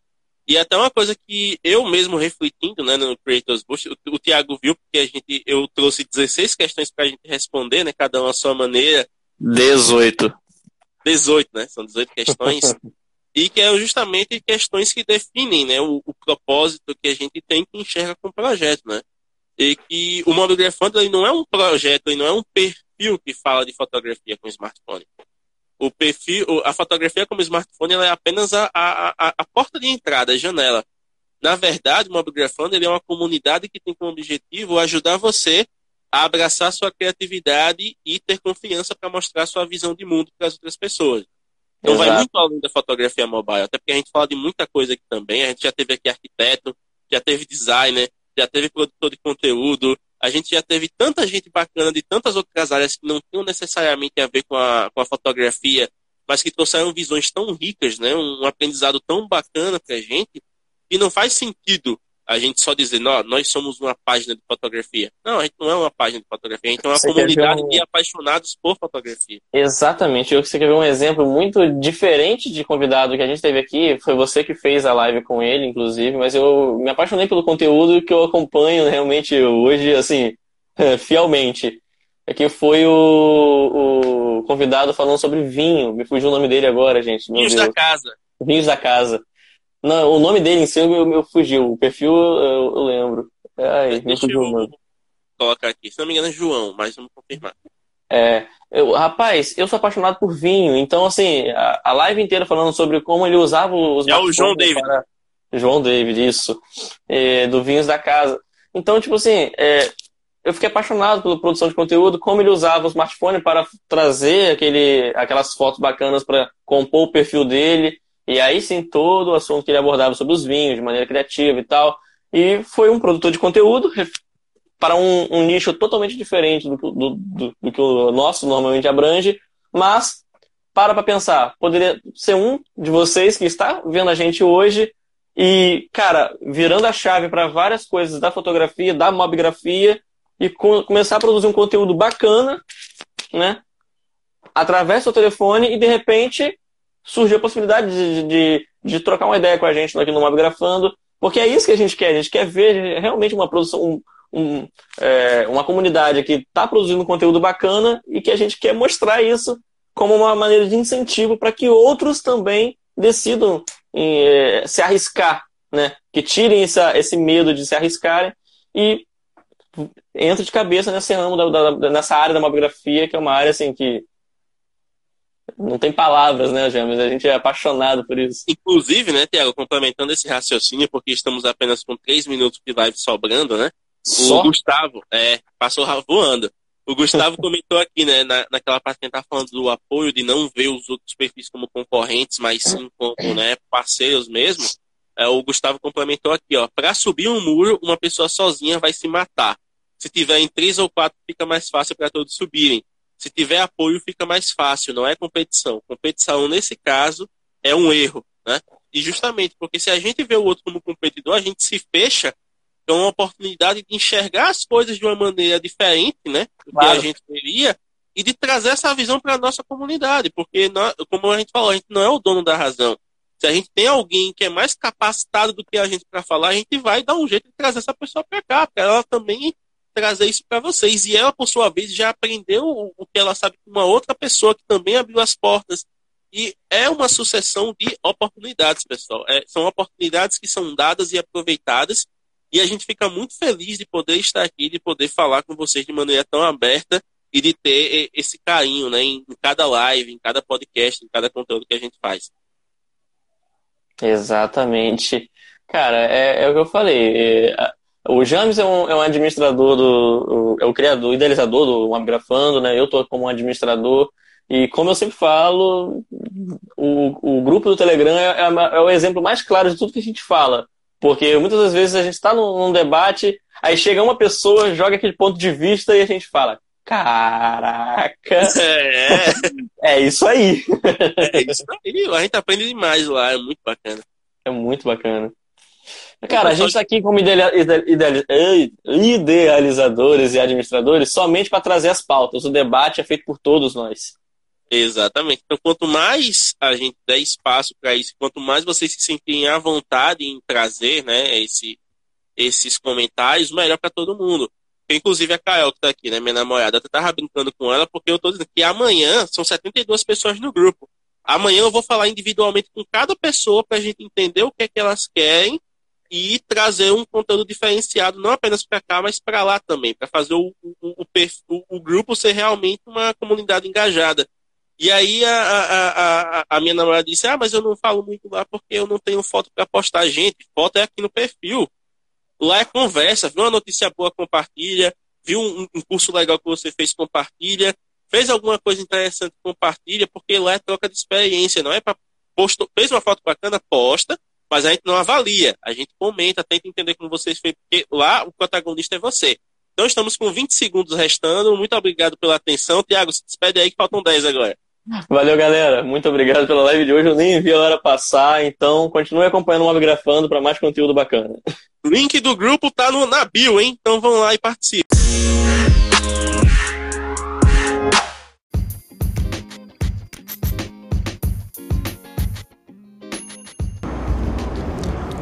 E até uma coisa que eu mesmo refletindo né, no Creators Boost, o, o Thiago viu, porque a gente, eu trouxe 16 questões para a gente responder, né, cada uma à sua maneira. 18. 18, né? São 18 questões. [LAUGHS] e que é justamente questões que definem né, o, o, propósito que a gente tem que enxerga com o projeto, né? E que o Modo Grafante ele não é um projeto, ele não é um perfil que fala de fotografia com smartphone o perfil, a fotografia como smartphone é apenas a, a, a, porta de entrada, a janela. Na verdade, o Mobgrafando ele é uma comunidade que tem como objetivo ajudar você a abraçar sua criatividade e ter confiança para mostrar sua visão de mundo para as outras pessoas. Então Exato. vai muito além da fotografia mobile, até porque a gente fala de muita coisa aqui também. A gente já teve aqui arquiteto, já teve designer, já teve produtor de conteúdo, a gente já teve tanta gente bacana de tantas outras áreas que não tinham necessariamente a ver com a, com a fotografia, mas que trouxeram visões tão ricas, né? um aprendizado tão bacana para a gente, que não faz sentido a gente só dizer, nós, nós somos uma página de fotografia. Não, a gente não é uma página de fotografia, a gente é uma você comunidade um... de apaixonados por fotografia. Exatamente. Eu você quer ver um exemplo muito diferente de convidado que a gente teve aqui, foi você que fez a live com ele, inclusive, mas eu me apaixonei pelo conteúdo que eu acompanho realmente hoje, assim, [LAUGHS] fielmente. É que foi o, o convidado falando sobre vinho. Me fugiu o nome dele agora, gente. Vinhos da casa. Vinhos da casa. Não, o nome dele em si eu, fugiu. O perfil eu, eu lembro. Ai, me fugiu. Colocar aqui. Se não me engano é João, mas vamos confirmar. É. Eu, rapaz, eu sou apaixonado por vinho. Então, assim, a, a live inteira falando sobre como ele usava os. É o João David. Para... João David, isso. É, do Vinhos da Casa. Então, tipo assim, é, eu fiquei apaixonado pela produção de conteúdo, como ele usava o smartphone para trazer aquele, aquelas fotos bacanas para compor o perfil dele. E aí sim, todo o assunto que ele abordava sobre os vinhos, de maneira criativa e tal. E foi um produtor de conteúdo para um, um nicho totalmente diferente do, do, do, do, que o nosso normalmente abrange, mas para para pensar, poderia ser um de vocês que está vendo a gente hoje e, cara, virando a chave para várias coisas da fotografia, da mobigrafia e com, começar a produzir um conteúdo bacana, né? Através do seu telefone e de repente surgiu a possibilidade de, de, de, trocar uma ideia com a gente aqui no Mobgrafando, porque é isso que a gente quer. A gente quer ver realmente uma produção, um, um, é, uma comunidade que está produzindo conteúdo bacana e que a gente quer mostrar isso como uma maneira de incentivo para que outros também decidam em, é, se arriscar, né? Que tirem essa, esse medo de se arriscarem e entre de cabeça nesse ramo da, da, nessa área da mobografia, que é uma área assim que não tem palavras, né, James? A gente é apaixonado por isso. Inclusive, né, Tiago, complementando esse raciocínio, porque estamos apenas com três minutos de live sobrando, né? Só? O Gustavo, é, passou voando. O Gustavo [LAUGHS] comentou aqui, né, na, naquela parte que a gente tá falando do apoio, de não ver os outros perfis como concorrentes, mas sim como, né, parceiros mesmo. É, o Gustavo complementou aqui, ó, para subir um muro, uma pessoa sozinha vai se matar. Se tiver em três ou quatro, fica mais fácil para todos subirem. Se tiver apoio, fica mais fácil, não é competição. Competição, nesse caso, é um erro. Né? E justamente porque se a gente vê o outro como competidor, a gente se fecha com uma oportunidade de enxergar as coisas de uma maneira diferente né, do claro. que a gente teria e de trazer essa visão para a nossa comunidade. Porque, nós, como a gente falou, a gente não é o dono da razão. Se a gente tem alguém que é mais capacitado do que a gente para falar, a gente vai dar um jeito de trazer essa pessoa para cá, para ela também trazer isso para vocês. E ela, por sua vez, já aprendeu o que ela sabe com uma outra pessoa que também abriu as portas. E é uma sucessão de oportunidades, pessoal. É, são oportunidades que são dadas e aproveitadas. E a gente fica muito feliz de poder estar aqui, de poder falar com vocês de maneira tão aberta e de ter esse carinho né, em cada live, em cada podcast, em cada conteúdo que a gente faz. Exatamente. Cara, é, é o que eu falei. É, o James é um, é um administrador do. é o criador, idealizador do Webgrafando, né? Eu estou como administrador. E como eu sempre falo, o, o grupo do Telegram é, é, é, o exemplo mais claro de tudo que a gente fala. Porque muitas das vezes a gente está num, num, debate, aí chega uma pessoa, joga aquele ponto de vista e a gente fala: Caraca! É, [LAUGHS] é isso aí. É isso aí. A gente aprende demais lá, é muito bacana. É muito bacana. Cara, a gente está aqui como idealizadores e administradores somente para trazer as pautas. O debate é feito por todos nós. Exatamente. Então, quanto mais a gente der espaço para isso, quanto mais vocês se sentirem à vontade em trazer né, esse, esses comentários, melhor para todo mundo. Inclusive a Kael, que está aqui, né, minha namorada, eu estava brincando com ela, porque eu estou dizendo que amanhã são 72 pessoas no grupo. Amanhã eu vou falar individualmente com cada pessoa para a gente entender o que é que elas querem e trazer um conteúdo diferenciado, não apenas para cá, mas para lá também, para fazer o, o, o, o, grupo ser realmente uma comunidade engajada. E aí a, a, a, a, minha namorada disse: Ah, mas eu não falo muito lá porque eu não tenho foto para postar. Gente, foto é aqui no perfil. Lá é conversa, viu uma notícia boa, compartilha, viu um, um curso legal que você fez, compartilha, fez alguma coisa interessante, compartilha, porque lá é troca de experiência, não é para fez uma foto bacana, posta, mas a gente não avalia, a gente comenta, tenta entender como vocês fez, porque lá o protagonista é você. Então estamos com 20 segundos restando. Muito obrigado pela atenção. Tiago, se despede aí que faltam 10 agora. Valeu, galera. Muito obrigado pela live de hoje. Eu nem vi a hora passar, então continue acompanhando o Mobgrafando para mais conteúdo bacana. Link do grupo tá no, na bio, hein? Então vão lá e participem.